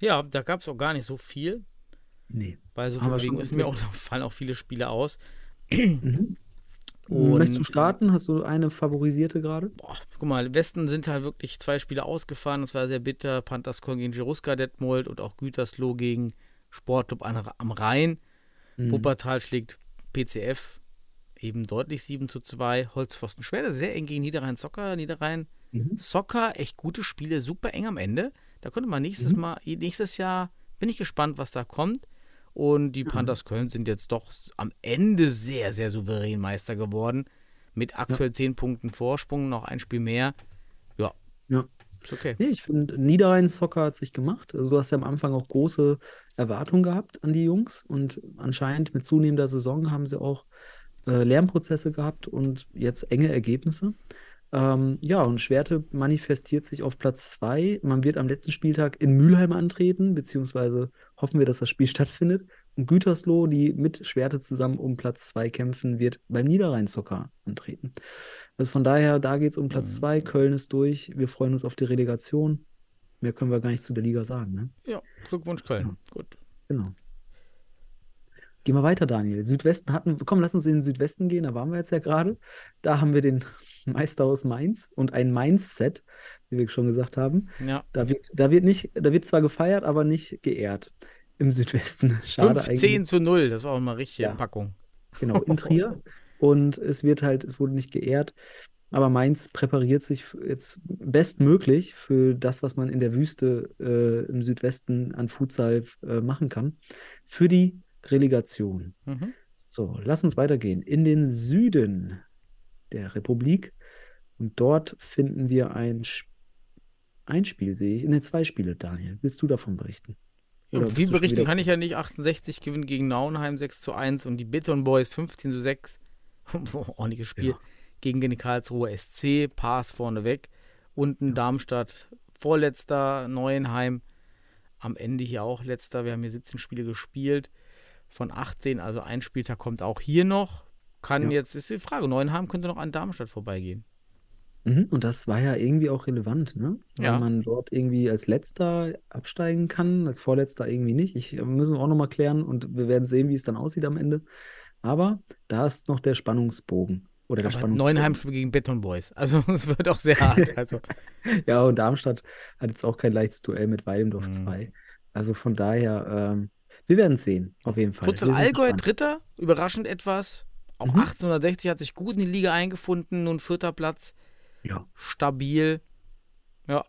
Ja, da gab es auch gar nicht so viel. Nee. Weil so viel schon ist mir auch, fallen auch viele Spiele aus. Mhm. Und- Möchtest du starten? Hast du eine favorisierte gerade? Boah, guck mal, im Westen sind halt wirklich zwei Spiele ausgefahren. Das war sehr bitter. Panthers Köln gegen Jeruska Detmold und auch Gütersloh gegen Sportclub am Rhein. Mhm. Wuppertal schlägt PCF eben deutlich 7 zu 2. Holzpfosten Schwerte sehr eng gegen Niederrhein Soccer. Niederrhein Mhm. Soccer, echt gute Spiele, super eng am Ende. Da könnte man nächstes Mhm. Mal, nächstes Jahr, bin ich gespannt, was da kommt. Und die Panthers Köln sind jetzt doch am Ende sehr, sehr souverän Meister geworden. Mit aktuell 10 Punkten Vorsprung, noch ein Spiel mehr. Ja, Ja. ist okay. Nee, ich finde, Niederrhein Soccer hat sich gemacht. Also du hast ja am Anfang auch große Erwartungen gehabt an die Jungs und anscheinend mit zunehmender Saison haben sie auch äh, Lernprozesse gehabt und jetzt enge Ergebnisse. Ähm, ja, und Schwerte manifestiert sich auf Platz zwei. Man wird am letzten Spieltag in Mülheim antreten, beziehungsweise hoffen wir, dass das Spiel stattfindet. Und Gütersloh, die mit Schwerte zusammen um Platz zwei kämpfen, wird beim Niederrhein Soccer antreten. Also von daher, da geht es um Platz Mhm. zwei. Köln ist durch. Wir freuen uns auf die Relegation. Mehr können wir gar nicht zu der Liga sagen, ne? Ja, Glückwunsch Köln. Ja. Gut. Genau. Gehen wir weiter, Daniel. Südwesten hatten, komm, lass uns in den Südwesten gehen, da waren wir jetzt ja gerade. Da haben wir den Meister aus Mainz und ein Mainz-Set, wie wir schon gesagt haben. Ja. Da wird, da wird nicht, da wird zwar gefeiert, aber nicht geehrt im Südwesten. Schade 15 eigentlich. zu 0, das war auch mal richtige Ja. Packung. Genau, in Trier. Und es wird halt, es wurde nicht geehrt. Aber Mainz präpariert sich jetzt bestmöglich für das, was man in der Wüste äh, im Südwesten an Futsal äh, machen kann, für die Relegation. Mhm. So, lass uns weitergehen. In den Süden der Republik. Und dort finden wir ein, Sp- ein Spiel, sehe ich. In den zwei Spiele, Daniel. Willst du davon berichten? Ja, schon berichten kann ich ja nicht. 68 gewinnen gegen Nauenheim 6 zu 1 und die Beton Boys 15 zu 6. Ordentliches Spiel. Ja. Gegen den Karlsruher SC, Pass vorneweg. Unten Darmstadt, vorletzter, Neuenheim. Am Ende hier auch letzter. Wir haben hier 17 Spiele gespielt. Von 18, also ein Spieltag kommt auch hier noch. Kann Ja. jetzt, ist die Frage, Neuenheim könnte noch an Darmstadt vorbeigehen. Mhm, und das war ja irgendwie auch relevant, ne? Weil Ja. man dort irgendwie als Letzter absteigen kann, als Vorletzter irgendwie nicht. Ich, äh, müssen wir auch nochmal klären und wir werden sehen, wie es dann aussieht am Ende. Aber da ist noch der Spannungsbogen. Oder der Aber Spannungsbogen. Neuenheim spielt gegen Beton Boys. Also es wird auch sehr hart. Also, Ja, und Darmstadt hat jetzt auch kein leichtes Duell mit Weilendorf Mhm. 2. Also von daher, ähm, wir werden es sehen, auf jeden Fall. Sind Allgäu. Dritter, überraschend etwas. Auch Mhm. 1860 hat sich gut in die Liga eingefunden, nun vierter Platz. Ja. Stabil. Ja,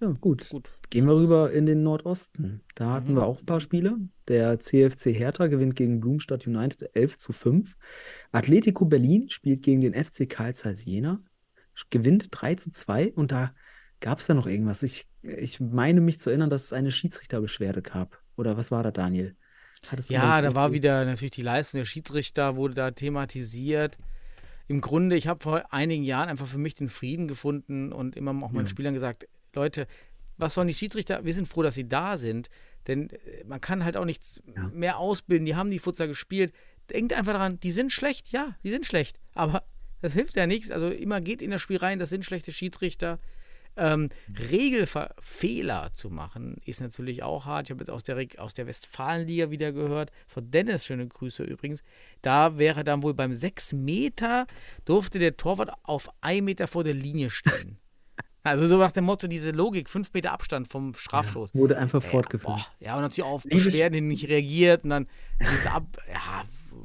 Ja, gut. gut. Gehen wir rüber in den Nordosten. Da hatten Mhm. wir auch ein paar Spiele. Der CFC Hertha gewinnt gegen Blumstadt United 11 zu 5. Atletico Berlin spielt gegen den FC Karl Zeiss Jena, gewinnt 3 zu 2. Und da gab es ja noch irgendwas. Ich, ich meine mich zu erinnern, dass es eine Schiedsrichterbeschwerde gab. Oder was war da, Daniel? Ja, da war wieder natürlich die Leistung der Schiedsrichter, wurde da thematisiert. Im Grunde, ich habe vor einigen Jahren einfach für mich den Frieden gefunden und immer auch meinen Ja. Spielern gesagt, Leute, was sollen die Schiedsrichter? Wir sind froh, dass sie da sind, denn äh, man kann halt auch nichts Ja. mehr ausbilden. Die haben die Futsal gespielt. Denkt einfach daran, die sind schlecht. Ja, die sind schlecht. Aber das hilft ja nichts. Also immer geht in das Spiel rein, das sind schlechte Schiedsrichter. Ähm, Regelfehler zu machen, ist natürlich auch hart. Ich habe jetzt aus der, aus der Westfalenliga wieder gehört, von Dennis, schöne Grüße übrigens. Da wäre dann wohl beim 6 Meter, durfte der Torwart auf 1 Meter vor der Linie stehen. Also so nach dem Motto, diese Logik, 5 Meter Abstand vom Strafstoß. Wurde einfach Ja, fortgeführt. boah, ja, und natürlich auch auf Beschwerden nicht reagiert und dann diese Ab... Ja,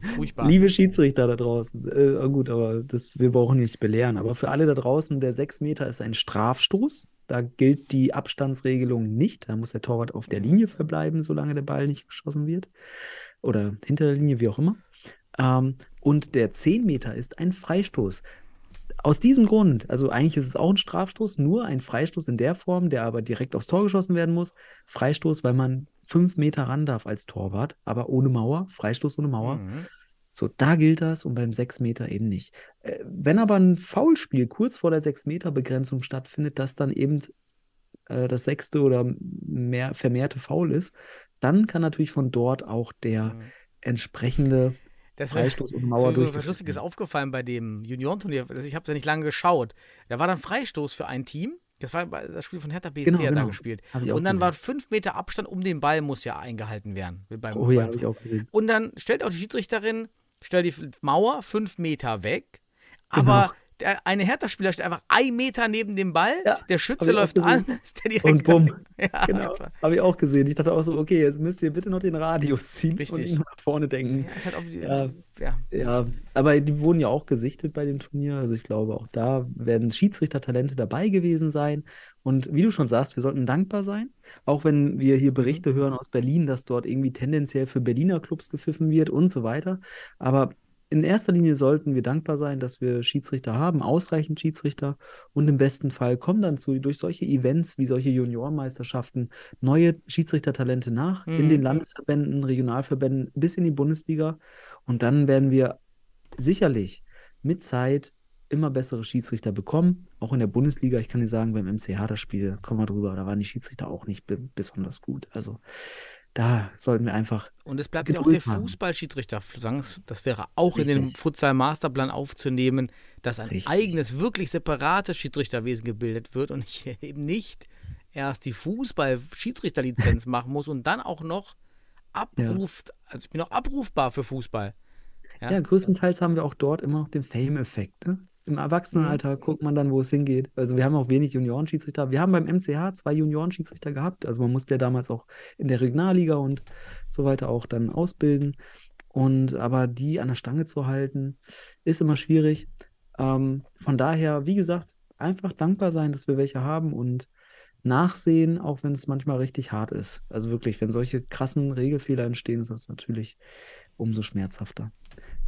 furchtbar. Liebe Schiedsrichter da draußen, äh, gut, aber das, wir brauchen nicht belehren. Aber für alle da draußen, der 6 Meter ist ein Strafstoß. Da gilt die Abstandsregelung nicht. Da muss der Torwart auf der Linie verbleiben, solange der Ball nicht geschossen wird. Oder hinter der Linie, wie auch immer. Ähm, und der 10 Meter ist ein Freistoß. Aus diesem Grund, also eigentlich ist es auch ein Strafstoß, nur ein Freistoß in der Form, der aber direkt aufs Tor geschossen werden muss. Freistoß, weil man fünf Meter ran darf als Torwart, aber ohne Mauer. Freistoß ohne Mauer. Mhm. So, da gilt das und beim 6 Meter eben nicht. Äh, wenn aber ein Foulspiel kurz vor der 6 Meter Begrenzung stattfindet, das dann eben äh, das sechste oder mehr vermehrte Foul ist, dann kann natürlich von dort auch der Mhm. entsprechende Das Freistoß und so Mauer was durchgeführt Lustiges aufgefallen bei dem Juniorenturnier. Also ich habe es ja nicht lange geschaut. Da war dann Freistoß für ein Team. Das war das Spiel von Hertha BSC Genau, hat da genau. gespielt. Und dann gesehen. war fünf Meter Abstand um den Ball muss ja eingehalten werden. Beim, Oh ja, habe ich auch gesehen. Und dann stellt auch die Schiedsrichterin, stellt die Mauer fünf Meter weg, aber Genau. Der eine Hertha-Spieler steht einfach ein Meter neben dem Ball, Ja, der Schütze läuft an, ist der direkt Und bumm. Ja, Genau, habe ich auch gesehen. Ich dachte auch so, okay, jetzt müsst ihr bitte noch den Radius ziehen und Richtig. ihn nach vorne denken. Ja, halt wieder, Ja. ja. Ja, aber die wurden ja auch gesichtet bei dem Turnier. Also ich glaube, auch da werden Schiedsrichtertalente dabei gewesen sein. Und wie du schon sagst, wir sollten dankbar sein. Auch wenn wir hier Berichte hören aus Berlin, dass dort irgendwie tendenziell für Berliner Clubs gepfiffen wird und so weiter. Aber in erster Linie sollten wir dankbar sein, dass wir Schiedsrichter haben, ausreichend Schiedsrichter. Und im besten Fall kommen dann zu, durch solche Events wie solche Juniorenmeisterschaften neue Schiedsrichtertalente nach in Mhm. den Landesverbänden, Regionalverbänden bis in die Bundesliga. Und dann werden wir sicherlich mit Zeit immer bessere Schiedsrichter bekommen. Auch in der Bundesliga, ich kann dir sagen, beim MCH das Spiel, kommen wir drüber, da waren die Schiedsrichter auch nicht be besonders gut. Also da sollten wir einfach Und es bleibt ja auch der. Fußballschiedsrichter. Das wäre auch in den Richtig. Futsal-Masterplan aufzunehmen, dass ein Richtig. eigenes, wirklich separates Schiedsrichterwesen gebildet wird und ich eben nicht erst die Fußball-Schiedsrichterlizenz machen muss und dann auch noch abruft, also ich bin auch abrufbar für Fußball. Ja. Ja, größtenteils haben wir auch dort immer noch den Fame-Effekt. Ne? Im Erwachsenenalter Mhm. guckt man dann, wo es hingeht. Also wir haben auch wenig Juniorenschiedsrichter. Wir haben beim MCH zwei Juniorenschiedsrichter gehabt. Also man musste ja damals auch in der Regionalliga und so weiter auch dann ausbilden. Und aber die an der Stange zu halten, ist immer schwierig. Ähm, von daher, wie gesagt, einfach dankbar sein, dass wir welche haben und nachsehen, auch wenn es manchmal richtig hart ist. Also wirklich, wenn solche krassen Regelfehler entstehen, ist das natürlich umso schmerzhafter.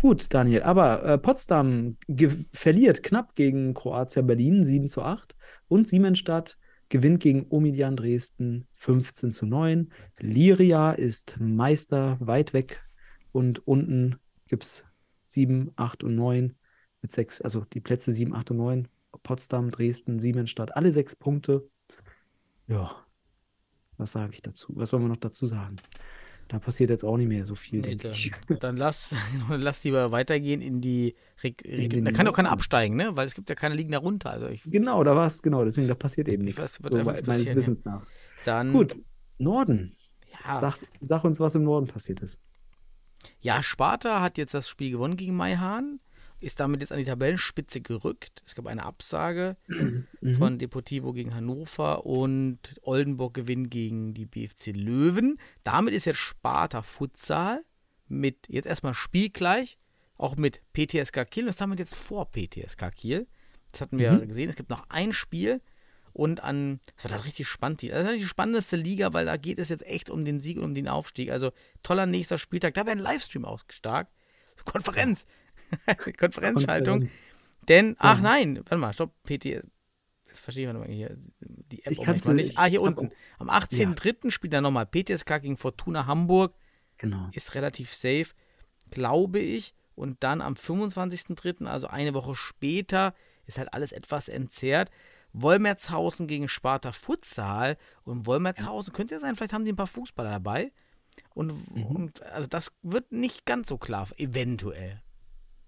Gut, Daniel, aber äh, Potsdam verliert knapp gegen Kroatia Berlin 7 zu 8 und Siemensstadt gewinnt gegen Omidian Dresden 15 zu 9. Liria ist Meister weit weg und unten gibt es 7, 8 und 9 mit 6, also die Plätze 7, 8 und 9. Potsdam, Dresden, Siemensstadt, alle sechs Punkte. Ja, was sage ich dazu? Was soll man noch dazu sagen? Da passiert jetzt auch nicht mehr so viel, Nee, dann, dann lass, lass lieber weitergehen in die den Da kann doch keiner absteigen, ne? Weil es gibt ja keine liegen darunter. Also ich, Genau, da war es, genau, deswegen, da passiert eben Ich nichts. weiß, So meines. Wissens nach. dann Gut, Norden. ja, Sag, sag uns, was im Norden passiert ist. ja, Sparta hat jetzt das Spiel gewonnen gegen Maihahn, ist damit jetzt an die Tabellenspitze gerückt. Es gab eine Absage Mhm. von Deportivo gegen Hannover und Oldenburg gewinnt gegen die BFC Löwen. Damit ist jetzt Sparta Futsal mit jetzt erstmal spielgleich, auch mit PTSK Kiel. Das haben wir jetzt vor PTSK Kiel. Das hatten wir Mhm. gesehen. Es gibt noch ein Spiel und an, das wird halt richtig spannend. Das ist die spannendste Liga, weil da geht es jetzt echt um den Sieg und um den Aufstieg. Also toller nächster Spieltag. Da wäre ein Livestream auch stark. Konferenz. Konferenzschaltung. Konferenz. Denn, ach Ja. nein, warte mal, stopp, PT. Jetzt verstehe ich mal hier. Die App Ich auch manchmal nicht- nicht. Ah, hier ich unten. Am 18.03. spielt er nochmal PTSK gegen Fortuna Hamburg. Genau. Ist relativ safe, glaube ich. Und dann am 25.03., also eine Woche später, ist halt alles etwas entzerrt. Wolmertshausen gegen Sparta Futsal. Und Wolmertshausen könnte ja sein, vielleicht haben die ein paar Fußballer dabei. Und, Mhm. und also das wird nicht ganz so klar, eventuell.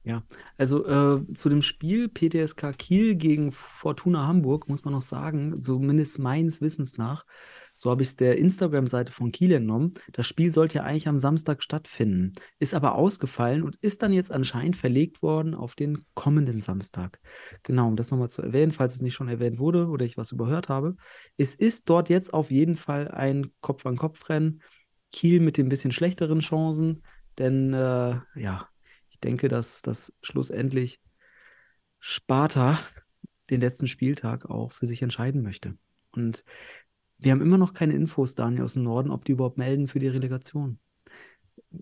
Ja, also äh, zu dem Spiel PTSK Kiel gegen Fortuna Hamburg muss man noch sagen, zumindest meines Wissens nach, so habe ich es der Instagram-Seite von Kiel entnommen, das Spiel sollte ja eigentlich am Samstag stattfinden, ist aber ausgefallen und ist dann jetzt anscheinend verlegt worden auf den kommenden Samstag. Genau, um das nochmal zu erwähnen, falls es nicht schon erwähnt wurde oder ich was überhört habe. Es ist dort jetzt auf jeden Fall ein Kopf-an-Kopf-Rennen. Kiel mit den bisschen schlechteren Chancen, denn äh, ja, denke, dass das schlussendlich Sparta den letzten Spieltag auch für sich entscheiden möchte. Und wir haben immer noch keine Infos, Daniel, aus dem Norden, ob die überhaupt melden für die Relegation.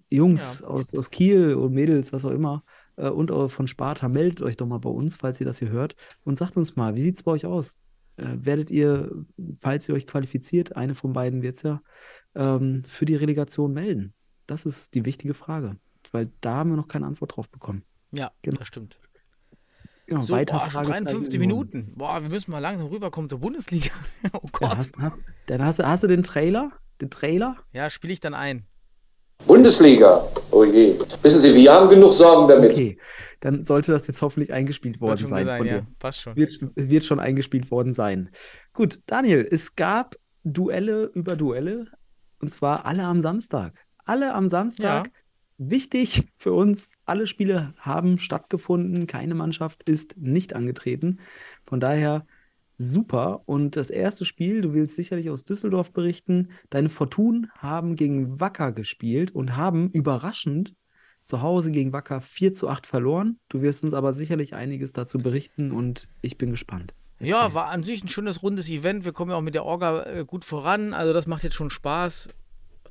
Jungs Ja. aus, aus Kiel und Mädels, was auch immer, äh, und auch von Sparta, meldet euch doch mal bei uns, falls ihr das hier hört, und sagt uns mal, wie sieht es bei euch aus? Äh, werdet ihr, falls ihr euch qualifiziert, eine von beiden wird es ja, ähm, für die Relegation melden? Das ist die wichtige Frage, weil da haben wir noch keine Antwort drauf bekommen. Ja, Genau. das stimmt. Genau, So, weiter boah, schon Fragezeichen 53 im Norden. Minuten. Boah, wir müssen mal langsam rüberkommen zur Bundesliga. oh Ja, Gott. hast, hast, dann hast, du- hast du den Trailer? Den Trailer? Ja, spiele ich dann ein. Bundesliga. Oh je. Wissen Sie, wir haben genug Sorgen damit. Okay, dann sollte das jetzt hoffentlich eingespielt worden sein sein, von ja. dir. Passt schon. Wird, wird schon eingespielt worden sein. Gut, Daniel, es gab Duelle über Duelle und zwar alle am Samstag. Alle am Samstag. Ja. Wichtig für uns, alle Spiele haben stattgefunden, keine Mannschaft ist nicht angetreten. Von daher super. Und das erste Spiel, du willst sicherlich aus Düsseldorf berichten, deine Fortun haben gegen Wacker gespielt und haben überraschend zu Hause gegen Wacker 4 zu 8 verloren. Du wirst uns aber sicherlich einiges dazu berichten und ich bin gespannt. Ja, Erzähl. war an sich ein schönes rundes Event. Wir kommen ja auch mit der Orga äh, gut voran. Also das macht jetzt schon Spaß,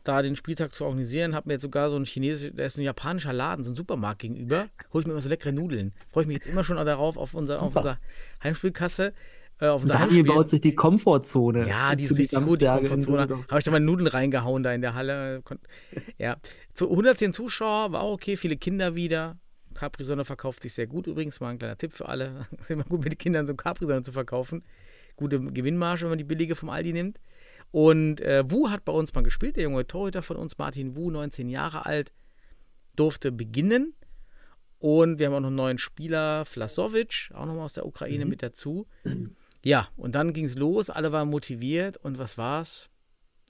da den Spieltag zu organisieren. Hab mir jetzt sogar so ein chinesischer, da ist ein japanischer Laden, so ein Supermarkt gegenüber. Hol ich mir immer so leckere Nudeln. Freue ich mich jetzt immer schon darauf auf, unser, auf unserer Heimspielkasse. Äh, auf unser Daniel Heimspiel. baut sich die Komfortzone. Ja, die ist richtig gut, die Komfortzone. Habe ich da mal Nudeln reingehauen da in der Halle. Ja. Zu 110 Zuschauer war auch okay, viele Kinder wieder. Capri-Sonne verkauft sich sehr gut übrigens. Mal ein kleiner Tipp für alle. ist immer gut, mit den Kindern so Capri-Sonne zu verkaufen. Gute Gewinnmarge, wenn man die billige vom Aldi nimmt. Und äh, Wu hat bei uns mal gespielt, der junge Torhüter von uns, Martin Wu, 19 Jahre alt, durfte beginnen. Und wir haben auch noch einen neuen Spieler, Vlasovic, auch nochmal aus der Ukraine mit dazu. Ja, und dann ging es los, alle waren motiviert und was war's?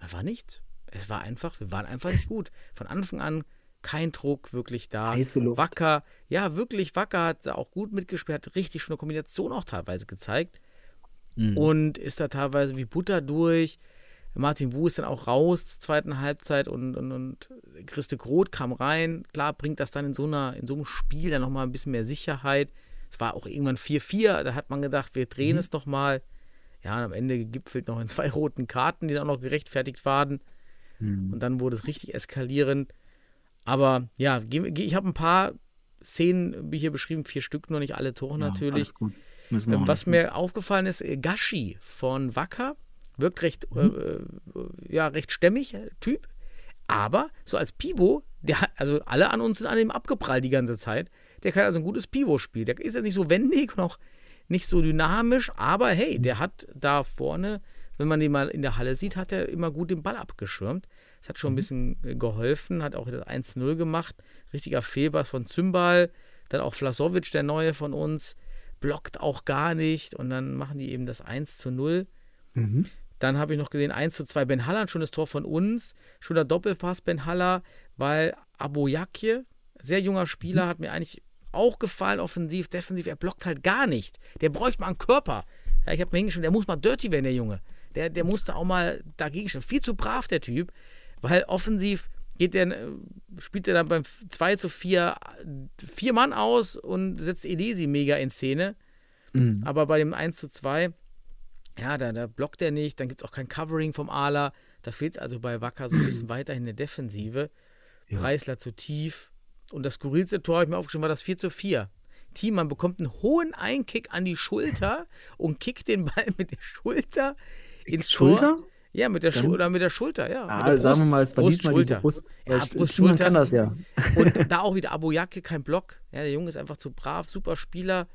Da war nichts. Es war einfach, wir waren einfach nicht gut. Von Anfang an kein Druck wirklich da. Heiße Luft. Wacker, ja, wirklich, Wacker hat auch gut mitgespielt, hat richtig schöne Kombination auch teilweise gezeigt Mhm. und ist da teilweise wie Butter durch. Martin Wu ist dann auch raus zur zweiten Halbzeit und, und, und Christe Groth kam rein. Klar bringt das dann in so, einer, in so einem Spiel dann nochmal ein bisschen mehr Sicherheit. Es war auch irgendwann 4-4, da hat man gedacht, wir drehen Mhm. es nochmal. Ja, und am Ende gegipfelt noch in zwei roten Karten, die dann auch noch gerechtfertigt waren. Mhm. Und dann wurde es richtig eskalierend. Aber ja, ich habe ein paar Szenen hier beschrieben, vier Stück, nur nicht alle Tore Ja, natürlich. Ähm, Was nicht. mir aufgefallen ist, äh, Gashi von Wacker wirkt recht, äh, äh, ja, recht stämmig, äh, Typ. Aber so als Pivo, der hat, also alle an uns sind an ihm abgeprallt die ganze Zeit. Der kann also ein gutes Pivo spielen. Der ist ja nicht so wendig und auch nicht so dynamisch, aber hey, der hat da vorne, wenn man den mal in der Halle sieht, hat er immer gut den Ball abgeschirmt. Das hat schon ein bisschen äh, geholfen, hat auch das 1-0 gemacht. Richtiger Fehlpass von Zymbal. Dann auch Vlasovic, der Neue von uns, blockt auch gar nicht. Und dann machen die eben das 1 zu 0. Mhm. Dann habe ich noch gesehen 1 zu 2 Ben Haller, ein schönes Tor von uns. Schöner Doppelpass Ben Haller, weil Aboyakje, sehr junger Spieler, hat mir eigentlich auch gefallen, offensiv, defensiv. Er blockt halt gar nicht. Der bräuchte mal einen Körper. Ja, ich habe mir hingeschrieben, der muss mal dirty werden, der Junge. Der, der musste auch mal dagegen stehen. Viel zu brav, der Typ. Weil offensiv geht der, äh, spielt er dann beim 2 zu 4 vier Mann aus und setzt Elisi mega in Szene. Mhm. Aber bei dem 1 zu 2, ja, da, da blockt er nicht, dann gibt es auch kein Covering vom Ala. Da fehlt es also bei Wacker so ein bisschen weiterhin in der Defensive. Ja. Preisler zu tief. Und das skurrilste Tor, habe ich mir aufgeschrieben, war das 4 zu 4. Thiemann bekommt einen hohen Einkick an die Schulter und kickt den Ball mit der Schulter ins Schulter? Tor. Ja, mit der, Schul oder mit der Schulter, ja. Ah, der sagen wir Brust- mal, es war Brust, diesmal die Schulter. Brust. Ja, Brust, Schulter. kann das ja. Und da auch wieder Aboyake, kein Block. Ja, der Junge ist einfach zu brav, super Spieler.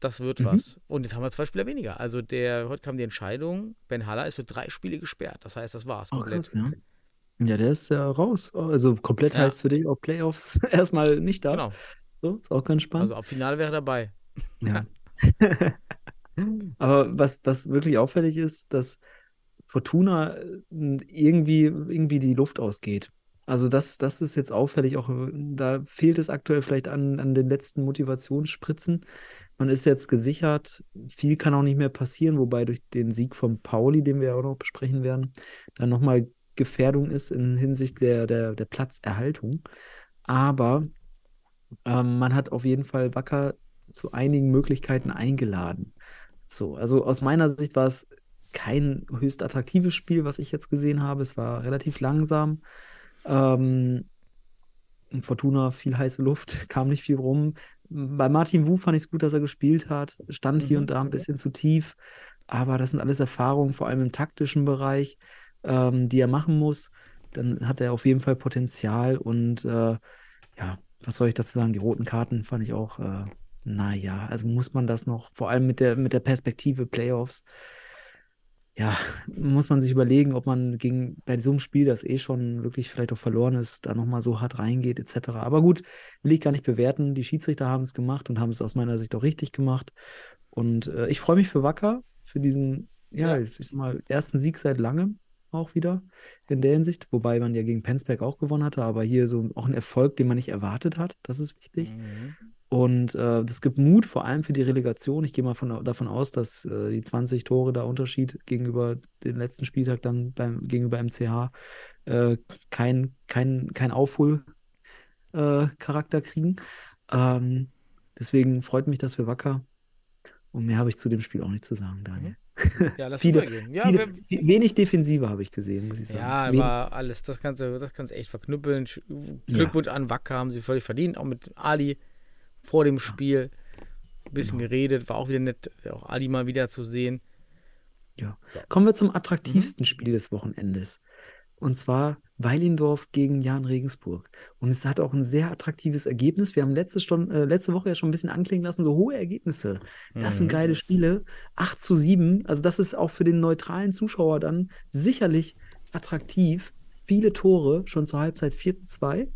Das wird Mhm. was. Und jetzt haben wir zwei Spieler weniger. Also der, heute kam die Entscheidung, Ben Haller ist für drei Spiele gesperrt. Das heißt, das war's Oh, komplett. krass, ja. Ja, der ist ja raus. Also komplett Ja. heißt für dich auch Playoffs erstmal nicht da. Genau. So, ist auch ganz spannend. Also ab Finale wäre er dabei. Ja. Aber was, was wirklich auffällig ist, dass Fortuna äh, irgendwie, irgendwie die Luft ausgeht. Also das, das ist jetzt auffällig, auch äh, da fehlt es aktuell vielleicht an, an den letzten Motivationsspritzen. Man ist jetzt gesichert, viel kann auch nicht mehr passieren, wobei durch den Sieg von Pauli, den wir auch noch besprechen werden, dann nochmal Gefährdung ist in Hinsicht der, der, der Platzerhaltung. Aber ähm, man hat auf jeden Fall Wacker zu einigen Möglichkeiten eingeladen. So, also aus meiner Sicht war es kein höchst attraktives Spiel, was ich jetzt gesehen habe. Es war relativ langsam. Ähm, Fortuna viel heiße Luft, kam nicht viel rum. Bei Martin Wu fand ich es gut, dass er gespielt hat. Stand hier Mhm. und da ein bisschen zu tief. Aber das sind alles Erfahrungen, vor allem im taktischen Bereich, ähm, die er machen muss. Dann hat er auf jeden Fall Potenzial und äh, ja, was soll ich dazu sagen? Die roten Karten fand ich auch äh, naja, also muss man das noch, vor allem mit der, mit der Perspektive Playoffs, ja, muss man sich überlegen, ob man gegen bei so einem Spiel, das eh schon wirklich vielleicht auch verloren ist, da nochmal so hart reingeht, etc. Aber gut, will ich gar nicht bewerten. Die Schiedsrichter haben es gemacht und haben es aus meiner Sicht auch richtig gemacht. Und äh, ich freue mich für Wacker, für diesen, ja, Ja. ich sag mal, ersten Sieg seit langem auch wieder in der Hinsicht, wobei man ja gegen Penzberg auch gewonnen hatte, aber hier so auch ein Erfolg, den man nicht erwartet hat, das ist wichtig. Mhm. Und äh, das gibt Mut, vor allem für die Relegation. Ich gehe mal von, davon aus, dass äh, die 20 Tore da Unterschied gegenüber dem letzten Spieltag dann beim, gegenüber MCH äh, kein, kein, kein Aufholcharakter äh, kriegen. Ähm, deswegen freut mich das für Wacker. Und mehr habe ich zu dem Spiel auch nicht zu sagen, Daniel. Ja, lass Viele- übergehen. Ja, Viele, wir, wenig Defensive habe ich gesehen, muss ich sagen. ja, Wenig- aber alles, das kannst du, das kannst du echt verknüppeln. Sch- Glückwunsch an Wacker, haben sie völlig verdient. Auch mit Ali vor dem Spiel ein bisschen Genau. geredet, war auch wieder nett, auch Ali mal wieder zu sehen. Kommen wir Mhm. zum attraktivsten Spiel des Wochenendes. Und zwar Weilendorf gegen Jan Regensburg. Und es hat auch ein sehr attraktives Ergebnis. Wir haben letzte, Stunde, äh, letzte Woche ja schon ein bisschen anklingen lassen, so hohe Ergebnisse. Das sind Mhm. geile Spiele. 8 zu 7. Also das ist auch für den neutralen Zuschauer dann sicherlich attraktiv. Viele Tore, schon zur Halbzeit 4 zu 2.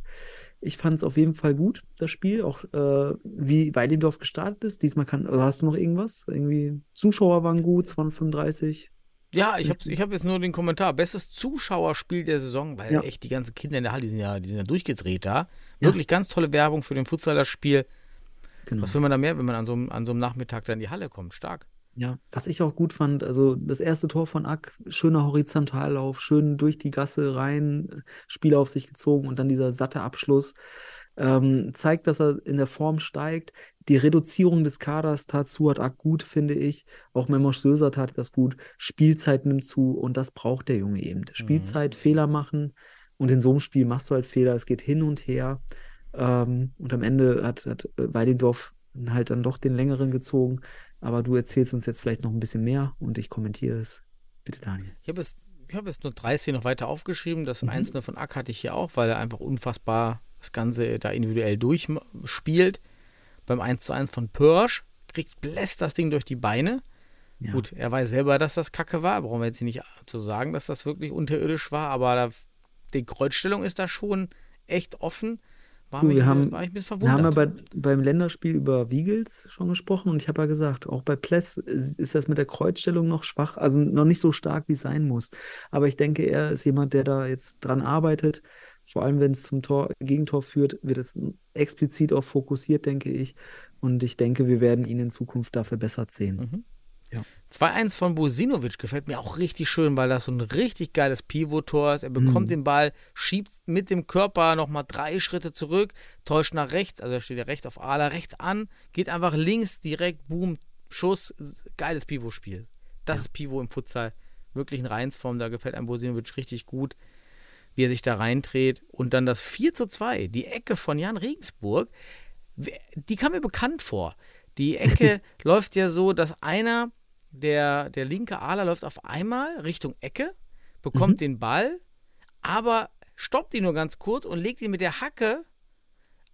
Ich fand es auf jeden Fall gut, das Spiel. Auch äh, wie Weilendorf gestartet ist. Diesmal kann, oder hast du noch irgendwas? Irgendwie Zuschauer waren gut, 235. Ja, ich habe ich hab jetzt nur den Kommentar. Bestes Zuschauerspiel der Saison, weil Ja. echt die ganzen Kinder in der Halle, die sind ja, die sind ja durchgedreht da. Wirklich ganz tolle Werbung für den Futsaler-Spiel. Genau. Was will man da mehr, wenn man an so, einem- an so einem Nachmittag dann in die Halle kommt? Stark. Ja, was ich auch gut fand, also das erste Tor von Ack, schöner Horizontallauf, schön durch die Gasse rein, Spieler auf sich gezogen und dann dieser satte Abschluss. Ähm, zeigt, dass er in der Form steigt. Die Reduzierung des Kaders tat zu, hat Ack gut, finde ich. Auch Memosch Söser tat das gut. Spielzeit nimmt zu und das braucht der Junge eben. Spielzeit, Fehler machen und in so einem Spiel machst du halt Fehler. Es geht hin und her. Ähm, und am Ende hat, hat äh, Weidendorf halt dann doch den längeren gezogen. Aber du erzählst uns jetzt vielleicht noch ein bisschen mehr und ich kommentiere es. Bitte, Daniel. Ich habe jetzt, ich hab jetzt nur 30 noch weiter aufgeschrieben. Das Mhm. Einzelne von Ack hatte ich hier auch, weil er einfach unfassbar das Ganze da individuell durchspielt. Beim 1 zu 1 von Pörsch kriegt bläst das Ding durch die Beine. Ja. Gut, er weiß selber, dass das Kacke war. Brauchen wir jetzt hier nicht zu sagen, dass das wirklich unterirdisch war, aber da, die Kreuzstellung ist da schon echt offen. War, Du, mich, wir haben- war ich ein bisschen Wir haben ja verwundert. bei, beim Länderspiel über Wiegels schon gesprochen und ich habe ja gesagt, auch bei Pless ist ist das mit der Kreuzstellung noch schwach, also noch nicht so stark, wie es sein muss. Aber ich denke, er ist jemand, der da jetzt dran arbeitet. Vor allem, wenn es zum Tor, Gegentor führt, wird es explizit auch fokussiert, denke ich. Und ich denke, wir werden ihn in Zukunft dafür besser sehen. Mhm. Ja. 2-1 von Bosinovic gefällt mir auch richtig schön, weil das so ein richtig geiles Pivot-Tor ist. Er bekommt Mhm. den Ball, schiebt mit dem Körper nochmal drei Schritte zurück, täuscht nach rechts, also er steht ja rechts auf Ala, rechts an, geht einfach links, direkt, boom, Schuss, geiles Pivot-Spiel. Das ist Pivot im Futsal, wirklich in Reinsform, da gefällt einem Bosinovic richtig gut, wie er sich da reindreht. Und dann das 4 zu 2, die Ecke von Jan Regensburg, die kam mir bekannt vor. Die Ecke läuft ja so, dass einer, der, der linke Aler läuft auf einmal Richtung Ecke, bekommt den Ball, aber stoppt ihn nur ganz kurz und legt ihn mit der Hacke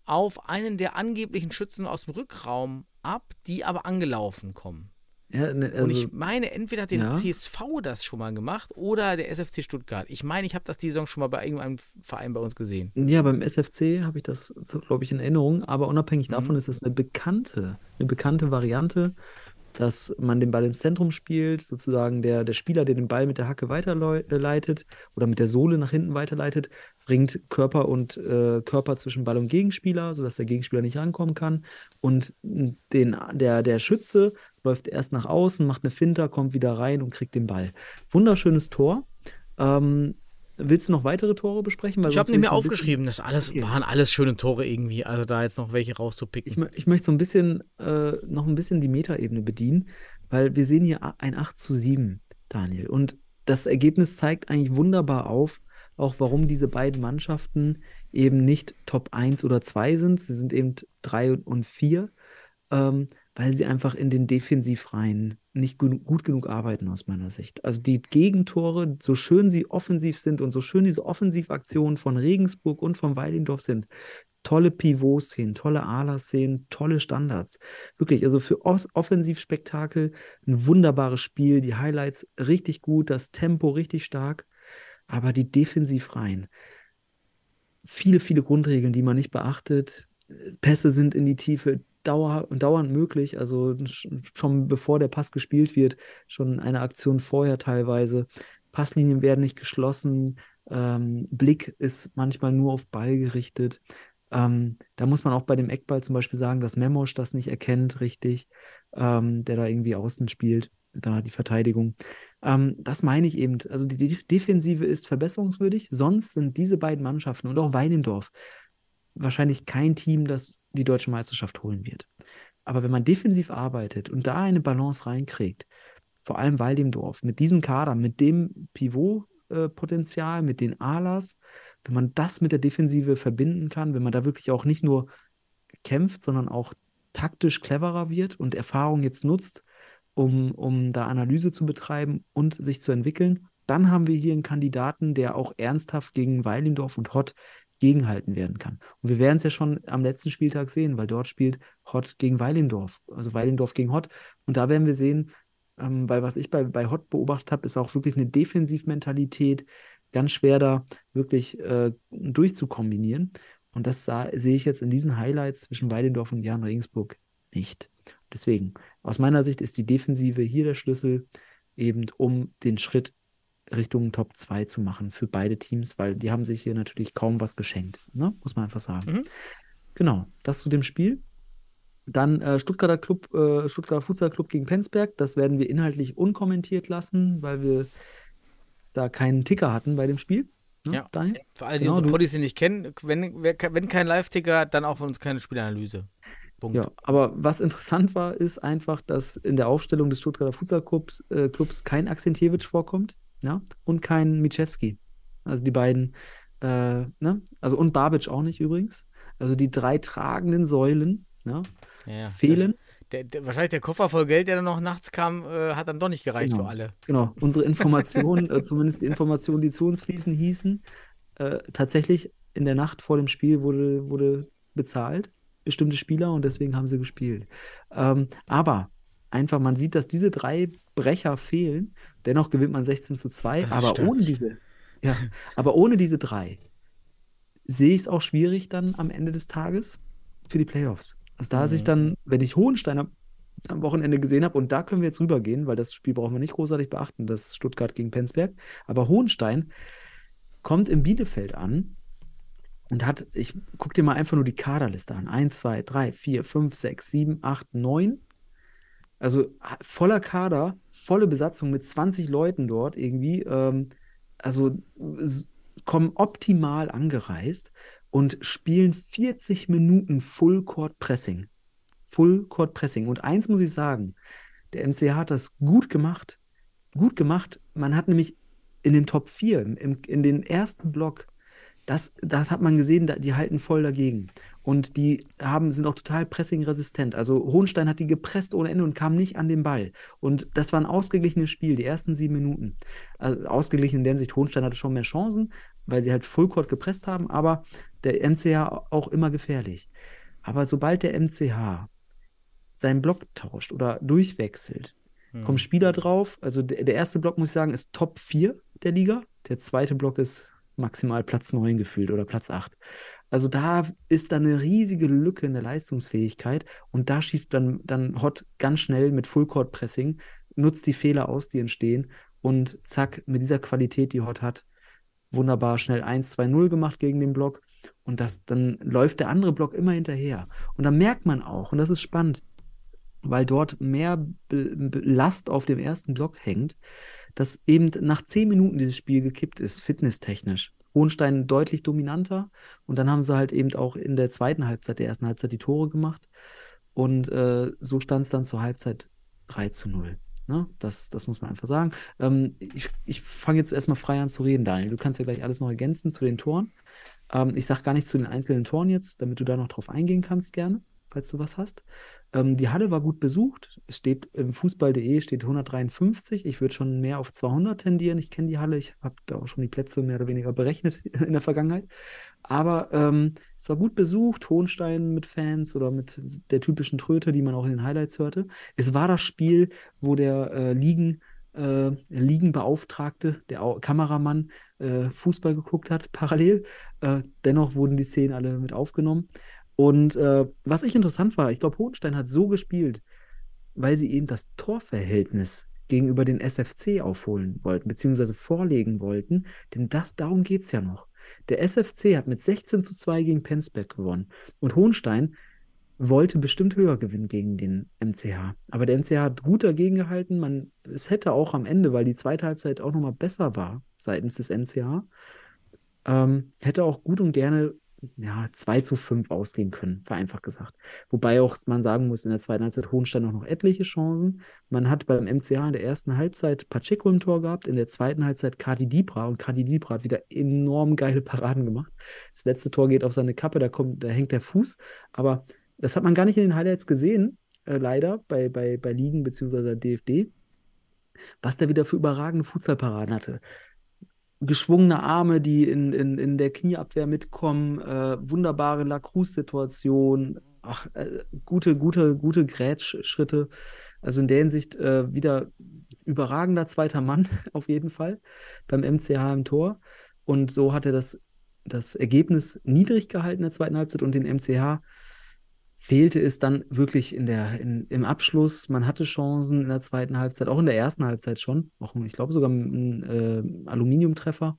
auf einen der angeblichen Schützen aus dem Rückraum ab, die aber angelaufen kommen. Ja, ne, Und also, ich meine, entweder hat den ja. TSV das schon mal gemacht oder der SFC Stuttgart. Ich meine, ich habe das die Saison schon mal bei irgendeinem Verein bei uns gesehen. Ja, beim SFC habe ich das, glaube ich, in Erinnerung, aber unabhängig davon ist es eine bekannte, eine bekannte Variante, dass man den Ball ins Zentrum spielt, sozusagen der, der Spieler, der den Ball mit der Hacke weiterleitet oder mit der Sohle nach hinten weiterleitet, bringt Körper und äh, Körper zwischen Ball und Gegenspieler, sodass der Gegenspieler nicht rankommen kann. Und den, der, der Schütze läuft erst nach außen, macht eine Finter, kommt wieder rein und kriegt den Ball. Wunderschönes Tor. Ähm, Willst du noch weitere Tore besprechen? Weil Ich habe nicht mehr aufgeschrieben. Das alles, Okay. waren alles schöne Tore irgendwie. Also da jetzt noch welche rauszupicken. Ich, ich möchte so ein bisschen, äh, noch ein bisschen die Metaebene bedienen, weil wir sehen hier ein 8 zu 7, Daniel. Und das Ergebnis zeigt eigentlich wunderbar auf, auch warum diese beiden Mannschaften eben nicht Top 1 oder 2 sind. Sie sind eben 3 und 4, ähm, weil sie einfach in den Defensivreihen nicht genu- gut genug arbeiten aus meiner Sicht. Also die Gegentore, so schön sie offensiv sind und so schön diese Offensivaktionen von Regensburg und von Weilendorf sind, tolle Pivot-Szenen, tolle Ala-Szenen, tolle Standards. Wirklich, also für Offensivspektakel ein wunderbares Spiel, die Highlights richtig gut, das Tempo richtig stark, aber die Defensivreihen, viele, viele Grundregeln, die man nicht beachtet. Pässe sind in die Tiefe dauer dauernd möglich, also schon bevor der Pass gespielt wird, schon eine Aktion vorher teilweise. Passlinien werden nicht geschlossen, ähm, Blick ist manchmal nur auf Ball gerichtet. Ähm, da muss man auch bei dem Eckball zum Beispiel sagen, dass Memosch das nicht erkennt, richtig, ähm, der da irgendwie außen spielt, da die Verteidigung. Ähm, das meine ich eben. Also die, die Defensive ist verbesserungswürdig, sonst sind diese beiden Mannschaften und auch Weinendorf wahrscheinlich kein Team, das die deutsche Meisterschaft holen wird. Aber wenn man defensiv arbeitet und da eine Balance reinkriegt, vor allem Waldemdorf, mit diesem Kader, mit dem Pivot-Potenzial, mit den Alas, wenn man das mit der Defensive verbinden kann, wenn man da wirklich auch nicht nur kämpft, sondern auch taktisch cleverer wird und Erfahrung jetzt nutzt, um, um da Analyse zu betreiben und sich zu entwickeln, dann haben wir hier einen Kandidaten, der auch ernsthaft gegen Weilendorf und Hott gegenhalten werden kann. Und wir werden es ja schon am letzten Spieltag sehen, weil dort spielt Hott gegen Weilendorf, also Weilendorf gegen Hott. Und da werden wir sehen, ähm, weil was ich bei, bei Hott beobachtet habe, ist auch wirklich eine Defensivmentalität, ganz schwer da wirklich äh, durchzukombinieren. Und das sehe ich jetzt in diesen Highlights zwischen Weidendorf und Jan Regensburg nicht. Deswegen, aus meiner Sicht ist die Defensive hier der Schlüssel, eben um den Schritt Richtung Top 2 zu machen für beide Teams, weil die haben sich hier natürlich kaum was geschenkt, ne? muss man einfach sagen. Mhm. Genau, das zu dem Spiel. Dann äh, Stuttgarter Club, äh, Stuttgarter Futsal Club gegen Penzberg. Das werden wir inhaltlich unkommentiert lassen, weil wir da keinen Ticker hatten bei dem Spiel. Ne, ja, Daniel? für alle, die genau, unsere Policy nicht kennen, wenn, wenn kein Live-Ticker, dann auch von uns keine Spielanalyse. Punkt. Ja, aber was interessant war, ist einfach, dass in der Aufstellung des Stuttgarter Futsal Clubs, äh, Clubs kein Akzentjewitsch vorkommt ja, und kein Michewski. Also die beiden, äh, ne? Also und Babic auch nicht übrigens. Also die drei tragenden Säulen ja, ja, fehlen. Der, der, wahrscheinlich der Koffer voll Geld, der dann noch nachts kam, äh, hat dann doch nicht gereicht genau. für alle. Genau, unsere Informationen, äh, zumindest die Informationen, die zu uns fließen, hießen, äh, tatsächlich in der Nacht vor dem Spiel wurde, wurde bezahlt, bestimmte Spieler, und deswegen haben sie gespielt. Ähm, aber einfach, man sieht, dass diese drei Brecher fehlen. Dennoch gewinnt man 16 zu 2, das aber ohne diese, ja, aber ohne diese drei sehe ich es auch schwierig dann am Ende des Tages für die Playoffs. Also da mhm. sich dann, wenn ich Hohenstein am, am Wochenende gesehen habe, und da können wir jetzt rübergehen, weil das Spiel brauchen wir nicht großartig beachten, das Stuttgart gegen Penzberg, aber Hohenstein kommt in Bielefeld an und hat, ich guck dir mal einfach nur die Kaderliste an. 1, 2, 3, 4, 5, 6, 7, 8, 9 also voller Kader, volle Besatzung mit 20 Leuten dort irgendwie. Ähm, also kommen optimal angereist und spielen 40 Minuten Full Court Pressing. Full Court Pressing. Und eins muss ich sagen, der MCH hat das gut gemacht. Gut gemacht. Man hat nämlich in den Top 4, im, in den ersten Block, das, das hat man gesehen, die halten voll dagegen. Und die haben, sind auch total pressingresistent. Also Hohenstein hat die gepresst ohne Ende und kam nicht an den Ball. Und das war ein ausgeglichenes Spiel, die ersten sieben Minuten. Also ausgeglichen in der Hinsicht, Hohenstein hatte schon mehr Chancen, weil sie halt Fullcourt gepresst haben, aber der MCH auch immer gefährlich. Aber sobald der MCH seinen Block tauscht oder durchwechselt, hm. kommen Spieler drauf. Also der, der erste Block, muss ich sagen, ist Top 4 der Liga. Der zweite Block ist maximal Platz 9 gefühlt oder Platz 8. Also da ist dann eine riesige Lücke in der Leistungsfähigkeit und da schießt dann, dann Hot ganz schnell mit Fullcourt Pressing, nutzt die Fehler aus, die entstehen und zack, mit dieser Qualität, die Hot hat, wunderbar schnell 1-2-0 gemacht gegen den Block und das, dann läuft der andere Block immer hinterher. Und da merkt man auch, und das ist spannend, weil dort mehr Last auf dem ersten Block hängt, dass eben nach zehn Minuten dieses Spiel gekippt ist, fitnesstechnisch. Hohenstein deutlich dominanter. Und dann haben sie halt eben auch in der zweiten Halbzeit, der ersten Halbzeit, die Tore gemacht. Und äh, so stand es dann zur Halbzeit 3 zu 0. Ne? Das, das muss man einfach sagen. Ähm, ich ich fange jetzt erstmal frei an zu reden, Daniel. Du kannst ja gleich alles noch ergänzen zu den Toren. Ähm, ich sage gar nichts zu den einzelnen Toren jetzt, damit du da noch drauf eingehen kannst, gerne, falls du was hast. Ähm, die Halle war gut besucht. Es steht im Fußball.de steht 153. Ich würde schon mehr auf 200 tendieren. Ich kenne die Halle. Ich habe da auch schon die Plätze mehr oder weniger berechnet in der Vergangenheit. Aber ähm, Es war gut besucht, Hohenstein mit Fans oder mit der typischen Tröte, die man auch in den Highlights hörte. Es war das Spiel, wo der äh, Ligen, äh, Ligenbeauftragte, der Kameramann, äh, Fußball geguckt hat, parallel. Äh, dennoch wurden die Szenen alle mit aufgenommen. Und äh, was ich interessant war, ich glaube, Hohenstein hat so gespielt, weil sie eben das Torverhältnis gegenüber den SFC aufholen wollten, beziehungsweise vorlegen wollten, denn das, darum geht es ja noch. Der SFC hat mit 16 zu 2 gegen Penzberg gewonnen und Hohenstein wollte bestimmt höher gewinnen gegen den MCH. Aber der MCH hat gut dagegen gehalten. Man, es hätte auch am Ende, weil die zweite Halbzeit auch nochmal besser war seitens des MCH, ähm, hätte auch gut und gerne ja, 2 zu 5 ausgehen können, vereinfacht gesagt. Wobei auch man sagen muss, in der zweiten Halbzeit Hohenstein auch noch etliche Chancen. Man hat beim MCH in der ersten Halbzeit Pacheco im Tor gehabt, in der zweiten Halbzeit Kadi Dibra und Kadi Dibra hat wieder enorm geile Paraden gemacht. Das letzte Tor geht auf seine Kappe, da kommt, da hängt der Fuß, aber das hat man gar nicht in den Highlights gesehen, äh, leider, bei, bei, bei Ligen bzw. DFD, was der wieder für überragende Futsalparaden hatte geschwungene Arme, die in, in, in der Knieabwehr mitkommen, äh, wunderbare Lacrosse-Situation, ach, äh, gute, gute, gute Grätschschritte. Also in der Hinsicht äh, wieder überragender zweiter Mann auf jeden Fall beim MCH im Tor. Und so hat er das, das Ergebnis niedrig gehalten in der zweiten Halbzeit und den MCH fehlte es dann wirklich in der, in, im Abschluss. Man hatte Chancen in der zweiten Halbzeit, auch in der ersten Halbzeit schon. Auch, ich glaube sogar ein äh, Aluminiumtreffer.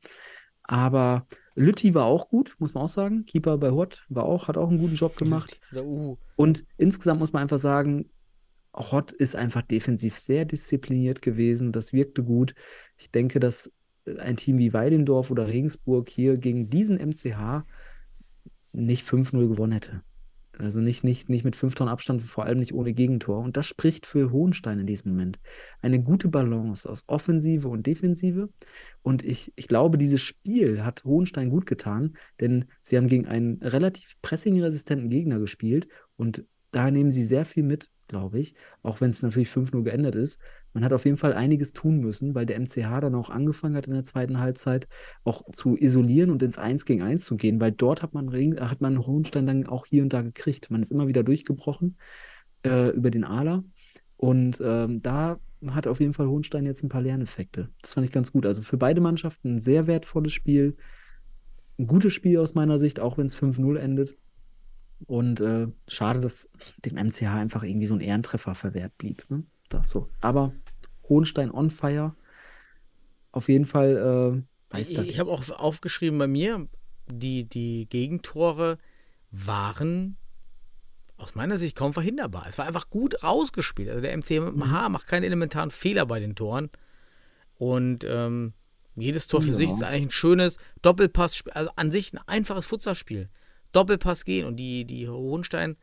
Aber Lütti war auch gut, muss man auch sagen. Keeper bei Hott war auch, hat auch einen guten Job gemacht. Uh. Und insgesamt muss man einfach sagen, Hott ist einfach defensiv sehr diszipliniert gewesen. Das wirkte gut. Ich denke, dass ein Team wie Weidendorf oder Regensburg hier gegen diesen MCH nicht 5-0 gewonnen hätte. Also nicht, nicht, nicht mit fünf Tonnen Abstand, vor allem nicht ohne Gegentor. Und das spricht für Hohenstein in diesem Moment. Eine gute Balance aus Offensive und Defensive. Und ich, ich glaube, dieses Spiel hat Hohenstein gut getan, denn sie haben gegen einen relativ pressingresistenten Gegner gespielt. Und da nehmen sie sehr viel mit, glaube ich, auch wenn es natürlich 5-0 geändert ist. Man hat auf jeden Fall einiges tun müssen, weil der MCH dann auch angefangen hat in der zweiten Halbzeit auch zu isolieren und ins 1 gegen 1 zu gehen, weil dort hat man, hat man Hohenstein dann auch hier und da gekriegt. Man ist immer wieder durchgebrochen äh, über den Aler und ähm, da hat auf jeden Fall Hohenstein jetzt ein paar Lerneffekte. Das fand ich ganz gut. Also für beide Mannschaften ein sehr wertvolles Spiel. Ein gutes Spiel aus meiner Sicht, auch wenn es 5-0 endet. Und äh, schade, dass dem MCH einfach irgendwie so ein Ehrentreffer verwehrt blieb. Ne? Da, so. Aber Hohenstein on fire. Auf jeden Fall äh, weiß Ich, das. ich habe auch aufgeschrieben bei mir, die, die Gegentore waren aus meiner Sicht kaum verhinderbar. Es war einfach gut rausgespielt. Also der MCH Mhm. macht keine elementaren Fehler bei den Toren. Und ähm, jedes Tor für Ja. sich ist eigentlich ein schönes Doppelpass, also an sich ein einfaches Futsalspiel. Doppelpass gehen und die, die Hohenstein,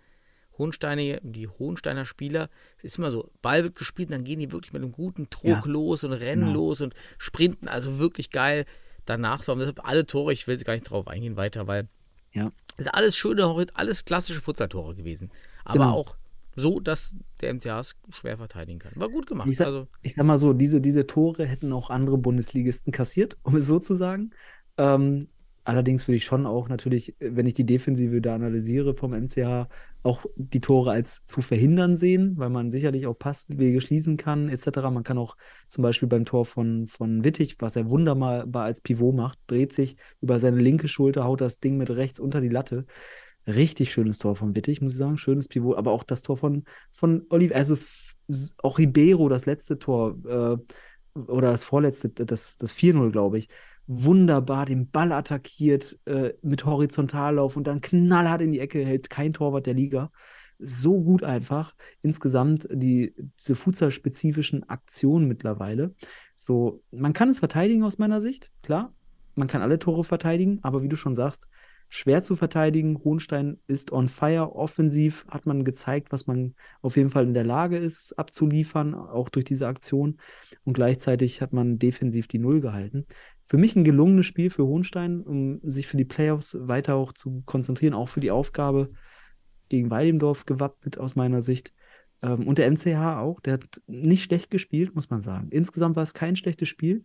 Hohensteine, die Hohensteiner Spieler, es ist immer so, Ball wird gespielt, dann gehen die wirklich mit einem guten Druck Ja. los und rennen Genau. los und sprinten, also wirklich geil danach. So, deshalb alle Tore, ich will gar nicht drauf eingehen weiter, weil Ja. sind alles schöne, alles klassische Futsaltore gewesen. Aber Genau. auch so, dass der MCH es schwer verteidigen kann. War gut gemacht. Ich sag, also, ich sag mal so, diese, diese Tore hätten auch andere Bundesligisten kassiert, um es so zu sagen. Ähm, allerdings würde ich schon auch natürlich, wenn ich die Defensive da analysiere vom MCH, auch die Tore als zu verhindern sehen, weil man sicherlich auch Passwege schließen kann, etc. Man kann auch zum Beispiel beim Tor von, von Wittig, was er wunderbar als Pivot macht, dreht sich über seine linke Schulter, haut das Ding mit rechts unter die Latte. Richtig schönes Tor von Wittig, muss ich sagen. Schönes Pivot, aber auch das Tor von, von Oliver, also auch Ribeiro, das letzte Tor, äh, oder das vorletzte, das, das 4-0, glaube ich. Wunderbar den Ball attackiert äh, mit Horizontallauf und dann knallhart in die Ecke hält kein Torwart der Liga. So gut einfach. Insgesamt die, diese futsalspezifischen Aktionen mittlerweile. So, man kann es verteidigen aus meiner Sicht, klar. Man kann alle Tore verteidigen, aber wie du schon sagst, schwer zu verteidigen. Hohenstein ist on fire, offensiv hat man gezeigt, was man auf jeden Fall in der Lage ist abzuliefern, auch durch diese Aktion. Und gleichzeitig hat man defensiv die Null gehalten. Für mich ein gelungenes Spiel für Hohenstein, um sich für die Playoffs weiter auch zu konzentrieren, auch für die Aufgabe gegen Weidendorf gewappnet aus meiner Sicht. Ähm, und der MCH auch, der hat nicht schlecht gespielt, muss man sagen. Insgesamt war es kein schlechtes Spiel.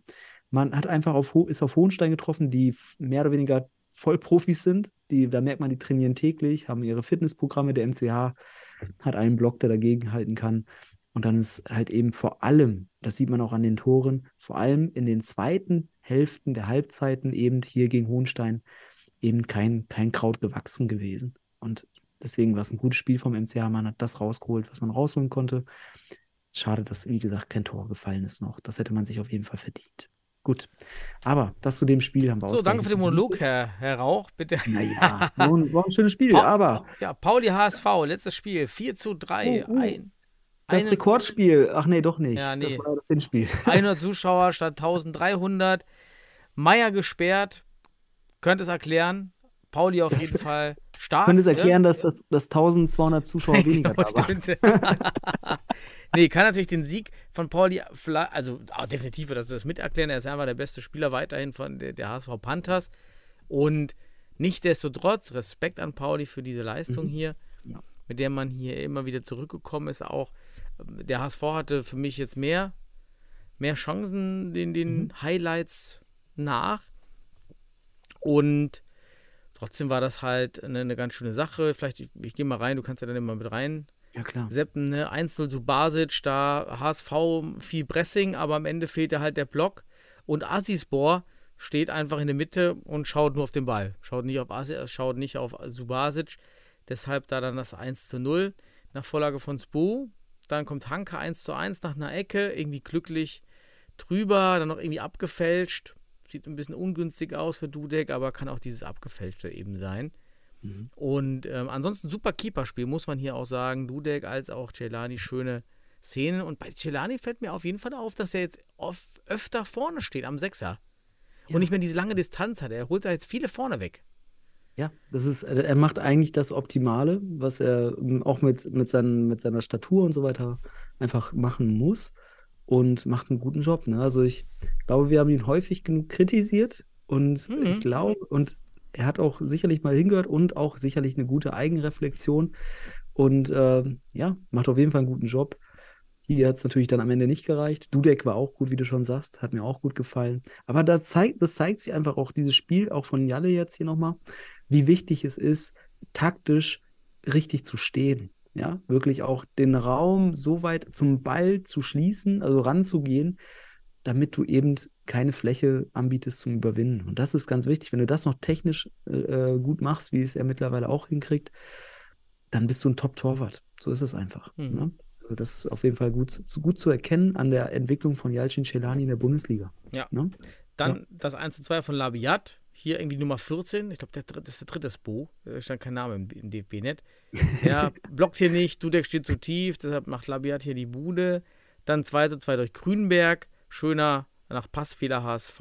Man hat einfach auf, ist auf Hohenstein getroffen, die mehr oder weniger Vollprofis sind. Die, da merkt man, die trainieren täglich, haben ihre Fitnessprogramme. Der MCH hat einen Block, der dagegen halten kann. Und dann ist halt eben vor allem, das sieht man auch an den Toren, vor allem in den zweiten Hälften der Halbzeiten eben hier gegen Hohenstein eben kein, kein Kraut gewachsen gewesen. Und deswegen war es ein gutes Spiel vom MCH. Man hat das rausgeholt, was man rausholen konnte. Schade, dass, wie gesagt, kein Tor gefallen ist noch. Das hätte man sich auf jeden Fall verdient. Gut. Aber das zu dem Spiel haben wir So, danke für den Monolog, Herr, Herr Rauch, bitte. Naja, war ein, war ein schönes Spiel, Pa- aber Ja, Pauli HSV, letztes Spiel, 4 zu 3. Oh, oh. Ein, das eine- Rekordspiel, ach nee, doch nicht. Ja, nee. Das war das Hinspiel. 100 Zuschauer statt 1300. Meier gesperrt. Könnte es erklären. Pauli auf Das- jeden Fall stark. Könnte es ne? erklären, dass, das, dass 1200 Zuschauer weniger Genau, da waren. nee, kann natürlich den Sieg von Pauli, also ah, definitiv wird das, das mit erklären. Er ist einfach der beste Spieler weiterhin von der, der HSV Panthers. Und nichtsdestotrotz, Respekt an Pauli für diese Leistung hier, Ja. mit der man hier immer wieder zurückgekommen ist. Auch der HSV hatte für mich jetzt mehr, mehr Chancen den, den Highlights nach. Und trotzdem war das halt eine, eine ganz schöne Sache. Vielleicht, ich, ich gehe mal rein, du kannst ja dann immer mit rein Ja, klar. Seppen, ne? 1-0 zu Basic, da HSV viel Pressing, aber am Ende fehlt ja halt der Block. Und Asispor steht einfach in der Mitte und schaut nur auf den Ball. Schaut nicht auf Asi, schaut nicht auf Subasic. Deshalb da dann das 1 zu 0 nach Vorlage von Spo. Dann kommt Hanke 1 zu 1 nach einer Ecke, irgendwie glücklich drüber, dann noch irgendwie abgefälscht. Sieht ein bisschen ungünstig aus für Dudek, aber kann auch dieses abgefälschte eben sein. Und ähm, ansonsten super Keeperspiel, muss man hier auch sagen. Dudek als auch Celani schöne Szenen. Und bei Celani fällt mir auf jeden Fall auf, dass er jetzt oft, öfter vorne steht am Sechser. Und nicht mehr diese lange Distanz hat. Er holt da jetzt viele vorne weg. Ja, das ist, äh, er macht eigentlich das Optimale, was er ähm, auch mit, mit, seinen, mit seiner Statur und so weiter einfach machen muss und macht einen guten Job. Ne? Also ich glaube, wir haben ihn häufig genug kritisiert und Mhm. ich glaube, und er hat auch sicherlich mal hingehört und auch sicherlich eine gute Eigenreflexion und ähm, ja, macht auf jeden Fall einen guten Job. Hier hat es natürlich dann am Ende nicht gereicht. Dudek war auch gut, wie du schon sagst, hat mir auch gut gefallen. Aber das zeigt, das zeigt sich einfach auch dieses Spiel, auch von Jalle jetzt hier nochmal, wie wichtig es ist, taktisch richtig zu stehen. Ja, wirklich auch den Raum so weit zum Ball zu schließen, also ranzugehen, damit du eben keine Fläche anbietest zum Überwinden. Und das ist ganz wichtig. Wenn du das noch technisch äh, äh, gut machst, wie es er mittlerweile auch hinkriegt, dann bist du ein Top-Torwart. So ist es einfach. Mhm. Ne? Also das ist auf jeden Fall gut, zu- gut zu erkennen an der Entwicklung von Yalcin Celani in der Bundesliga. Ja. Ne? Dann das 1 zu 2 von Labiat. Hier irgendwie Nummer 14. Ich glaube, der dritte, das ist der dritte Spo. Da stand kein Name im, im DFB-Net. Er blockt hier nicht. Dudek steht zu tief. Deshalb macht Labiat hier die Bude. Dann 2 zu 2 durch Grünberg. Schöner nach Passfehler HSV.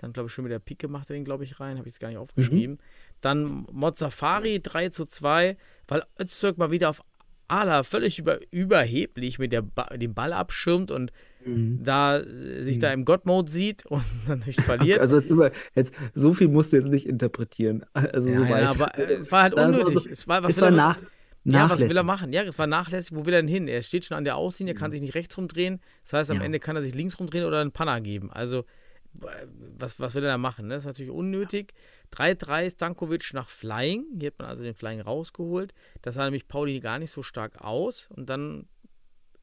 Dann, glaube ich, schon mit der Pike macht er den, glaube ich, rein. Habe ich jetzt gar nicht aufgeschrieben. Dann Mozafari 3 zu 2, weil Öztürk mal wieder auf Ala völlig über, überheblich mit der ba dem Ball abschirmt und da äh, sich da im God-Mode sieht und natürlich verliert. Also jetzt, über, jetzt so viel musst du jetzt nicht interpretieren. Also ja, so weit. ja, aber äh, es war halt unnötig. also, es war, was es will war er, nach, ja, was will er machen? Ja, es war nachlässig. Wo will er denn hin? Er steht schon an der Auslinie, kann sich nicht rechts rumdrehen. Das heißt, am Ja. Ende kann er sich links rumdrehen oder einen Panner geben. Also, was, was will er da machen? Ne? Das ist natürlich unnötig. 3-3 Stankovic nach Flying. Hier hat man also den Flying rausgeholt. Das sah nämlich Pauli gar nicht so stark aus. Und dann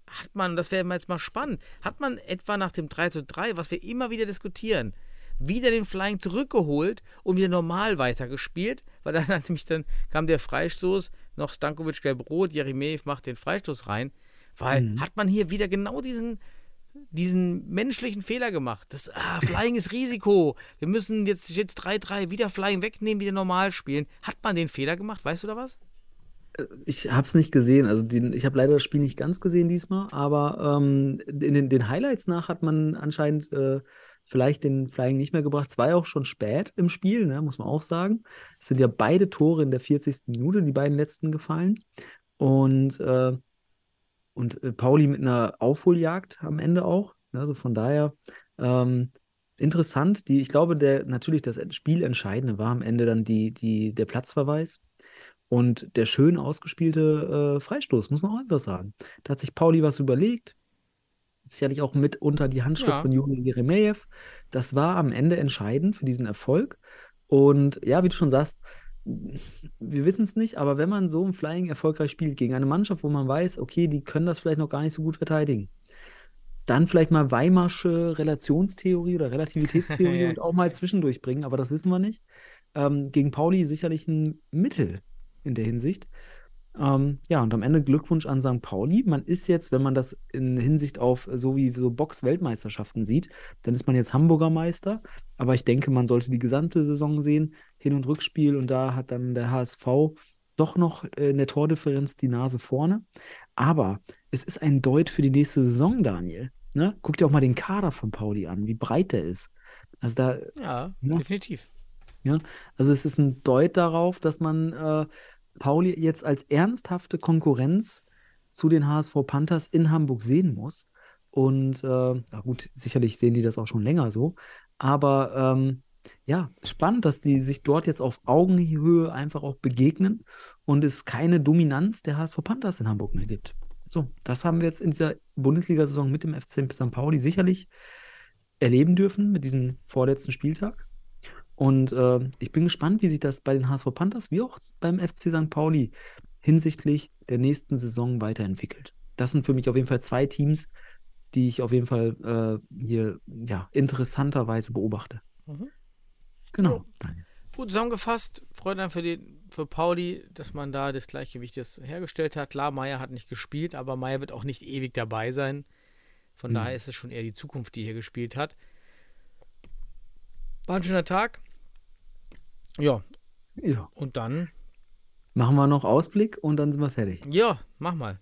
hat man, das wäre jetzt mal spannend, hat man etwa nach dem 3 zu 3, was wir immer wieder diskutieren, wieder den Flying zurückgeholt und wieder normal weitergespielt, weil dann hat nämlich dann kam der Freistoß, noch Stankovic gelb-rot, Jeremejew macht den Freistoß rein, weil Mhm. hat man hier wieder genau diesen diesen menschlichen Fehler gemacht. Das ah, Flying ist Risiko. Wir müssen jetzt jetzt 3-3 wieder Flying wegnehmen, wieder normal spielen. Hat man den Fehler gemacht? Weißt du da was? Ich habe es nicht gesehen. Also den, ich habe leider das Spiel nicht ganz gesehen diesmal, aber ähm, in den, den Highlights nach hat man anscheinend äh, vielleicht den Flying nicht mehr gebracht. Es war ja auch schon spät im Spiel, ne, muss man auch sagen. Es sind ja beide Tore in der 40. Minute, die beiden letzten gefallen. Und, äh, und äh, Pauli mit einer Aufholjagd am Ende auch. Also von daher ähm, interessant. Die, ich glaube, der natürlich das Spielentscheidende war am Ende dann die, die, der Platzverweis. Und der schön ausgespielte äh, Freistoß, muss man auch einfach sagen. Da hat sich Pauli was überlegt. Sicherlich auch mit unter die Handschrift Ja. von Juri Jeremejew. Das war am Ende entscheidend für diesen Erfolg. Und ja, wie du schon sagst, wir wissen es nicht, aber wenn man so im Flying erfolgreich spielt gegen eine Mannschaft, wo man weiß, okay, die können das vielleicht noch gar nicht so gut verteidigen, dann vielleicht mal Weimarsche Relationstheorie oder Relativitätstheorie und auch mal zwischendurch bringen, aber das wissen wir nicht. Ähm, gegen Pauli sicherlich ein Mittel in der Hinsicht. Ähm, ja, und am Ende Glückwunsch an St. Pauli. Man ist jetzt, wenn man das in Hinsicht auf so wie so Box-Weltmeisterschaften sieht, dann ist man jetzt Hamburger Meister. Aber ich denke, man sollte die gesamte Saison sehen, Hin- und Rückspiel. Und da hat dann der HSV doch noch äh, in der Tordifferenz die Nase vorne. Aber es ist ein Deut für die nächste Saison, Daniel. Ne? Guck dir auch mal den Kader von Pauli an, wie breit der ist. Also da, Ja, Ja. definitiv. ja, also es ist ein Deut darauf, dass man äh, Pauli jetzt als ernsthafte Konkurrenz zu den HSV Panthers in Hamburg sehen muss. Und äh, ja gut, sicherlich sehen die das auch schon länger so. Aber ähm, ja, spannend, dass die sich dort jetzt auf Augenhöhe einfach auch begegnen und es keine Dominanz der HSV Panthers in Hamburg mehr gibt. So, das haben wir jetzt in dieser Bundesliga-Saison mit dem FC St. Pauli sicherlich erleben dürfen mit diesem vorletzten Spieltag. Und äh, ich bin gespannt, wie sich das bei den HSV Panthers wie auch beim FC St. Pauli hinsichtlich der nächsten Saison weiterentwickelt. Das sind für mich auf jeden Fall zwei Teams, die ich auf jeden Fall äh, hier ja, interessanterweise beobachte. Mhm. Genau. Daniel. Gut zusammengefasst, freut dann für, den, für Pauli, dass man da das Gleichgewicht jetzt hergestellt hat. Klar, Meier hat nicht gespielt, aber Meier wird auch nicht ewig dabei sein. Von Mhm. daher ist es schon eher die Zukunft, die hier gespielt hat. War ein schöner Tag. Ja, Ja. und dann, Machen wir noch Ausblick und dann sind wir fertig. ja, mach mal.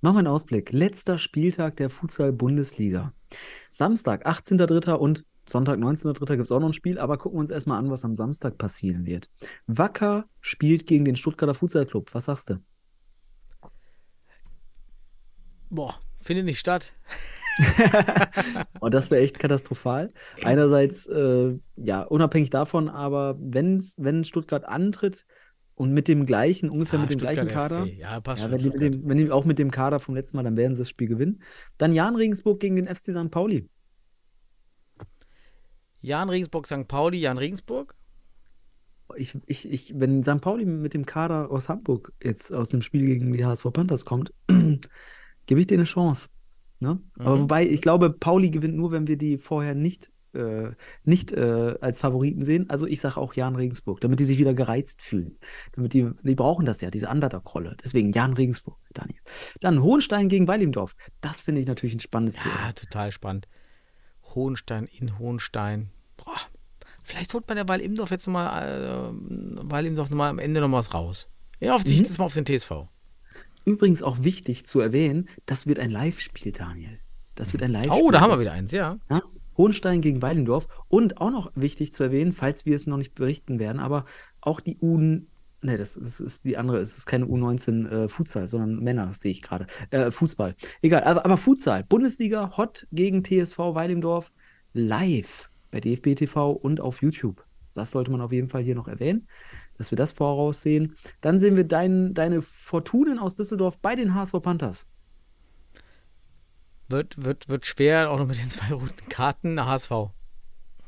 Machen wir einen Ausblick. Letzter Spieltag der Futsal-Bundesliga. Samstag, 18.03. und Sonntag, 19.03. gibt es auch noch ein Spiel, aber gucken wir uns erstmal an, was am Samstag passieren wird. Wacker spielt gegen den Stuttgarter Futsal Club. Was sagst du? Boah, findet nicht statt. Und das wäre echt katastrophal. Einerseits, äh, ja, unabhängig davon, aber wenn's, wenn Stuttgart antritt und mit dem gleichen, ungefähr Ah, mit dem gleichen Stuttgart Kader, FC. Ja, passt ja, schon. wenn die, dem, wenn die auch mit dem Kader vom letzten Mal, dann werden sie das Spiel gewinnen. Dann Jan Regensburg gegen den FC St. Pauli. Jan Regensburg, St. Pauli, Jan Regensburg. Ich, ich, ich, wenn St. Pauli mit dem Kader aus Hamburg jetzt aus dem Spiel gegen die HSV Panthers kommt, gebe ich denen eine Chance. Ne? Aber Mhm. wobei, ich glaube, Pauli gewinnt nur, wenn wir die vorher nicht, äh, nicht äh, als Favoriten sehen. Also ich sage auch Jan Regensburg, damit die sich wieder gereizt fühlen. Damit die, die brauchen das ja, diese Underdog-Rolle. Deswegen Jan Regensburg, Daniel. Dann Hohenstein gegen Weilimdorf. Das finde ich natürlich ein spannendes Ja, Thema. total spannend. Hohenstein in Hohenstein. Boah, vielleicht holt man der Weil Imdorf jetzt nochmal, äh, Weil Imdorf nochmal am Ende nochmal was raus. Ja, auf sich Mhm. das mal auf den TSV. Übrigens auch wichtig zu erwähnen, das wird ein Live-Spiel, Daniel. Das wird ein Live-Spiel. Oh, da haben wir wieder eins, ja. Ja, Hohenstein gegen Weilendorf. Und auch noch wichtig zu erwähnen, falls wir es noch nicht berichten werden, aber auch die U. Ne, das, das ist die andere, es ist keine U19 äh, Futsal, sondern Männer, sehe ich gerade. Äh, Fußball. Egal, aber, aber Futsal. Bundesliga Hot gegen TSV Weilendorf live bei DFB TV und auf YouTube. Das sollte man auf jeden Fall hier noch erwähnen, dass wir das voraussehen. Dann sehen wir dein, deine Fortunen aus Düsseldorf bei den HSV Panthers. Wird, wird, wird schwer, auch noch mit den zwei roten Karten HSV.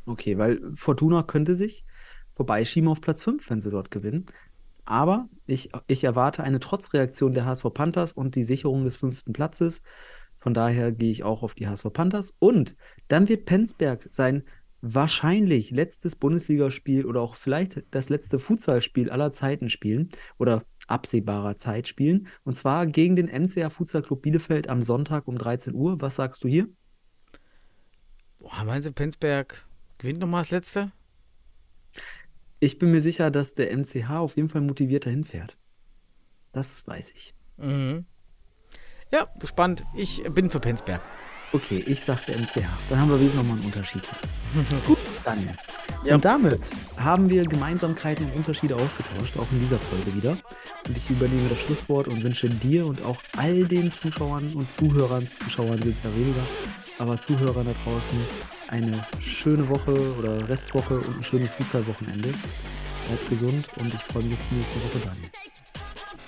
Okay, weil Fortuna könnte sich vorbeischieben auf Platz 5, wenn sie dort gewinnen. Aber ich, ich erwarte eine Trotzreaktion der HSV Panthers und die Sicherung des fünften Platzes. Von daher gehe ich auch auf die HSV Panthers. Und dann wird Penzberg sein wahrscheinlich letztes Bundesligaspiel oder auch vielleicht das letzte Futsalspiel aller Zeiten spielen oder absehbarer Zeit spielen. Und zwar gegen den MCA Futsal Club Bielefeld am Sonntag um 13 Uhr. Was sagst du hier? Boah, meinst du, Penzberg gewinnt nochmal das letzte? Ich bin mir sicher, dass der MCH auf jeden Fall motivierter hinfährt. Das weiß ich. Mhm. Ja, gespannt. Ich bin für Penzberg. Okay, ich sag der MCH. Dann haben wir wenigstens nochmal einen Unterschied. Gut, Daniel. Ja. Und damit haben wir Gemeinsamkeiten und Unterschiede ausgetauscht, auch in dieser Folge wieder. Und ich übernehme das Schlusswort und wünsche dir und auch all den Zuschauern und Zuhörern, Zuschauern sind es ja weniger, aber Zuhörern da draußen eine schöne Woche oder Restwoche und ein schönes Fußballwochenende. Bleibt gesund und ich freue mich auf die nächste Woche, Daniel.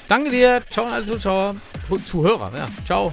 Danke dir. Ciao an alle Zuschauer. Zuhörer, ja. Ciao.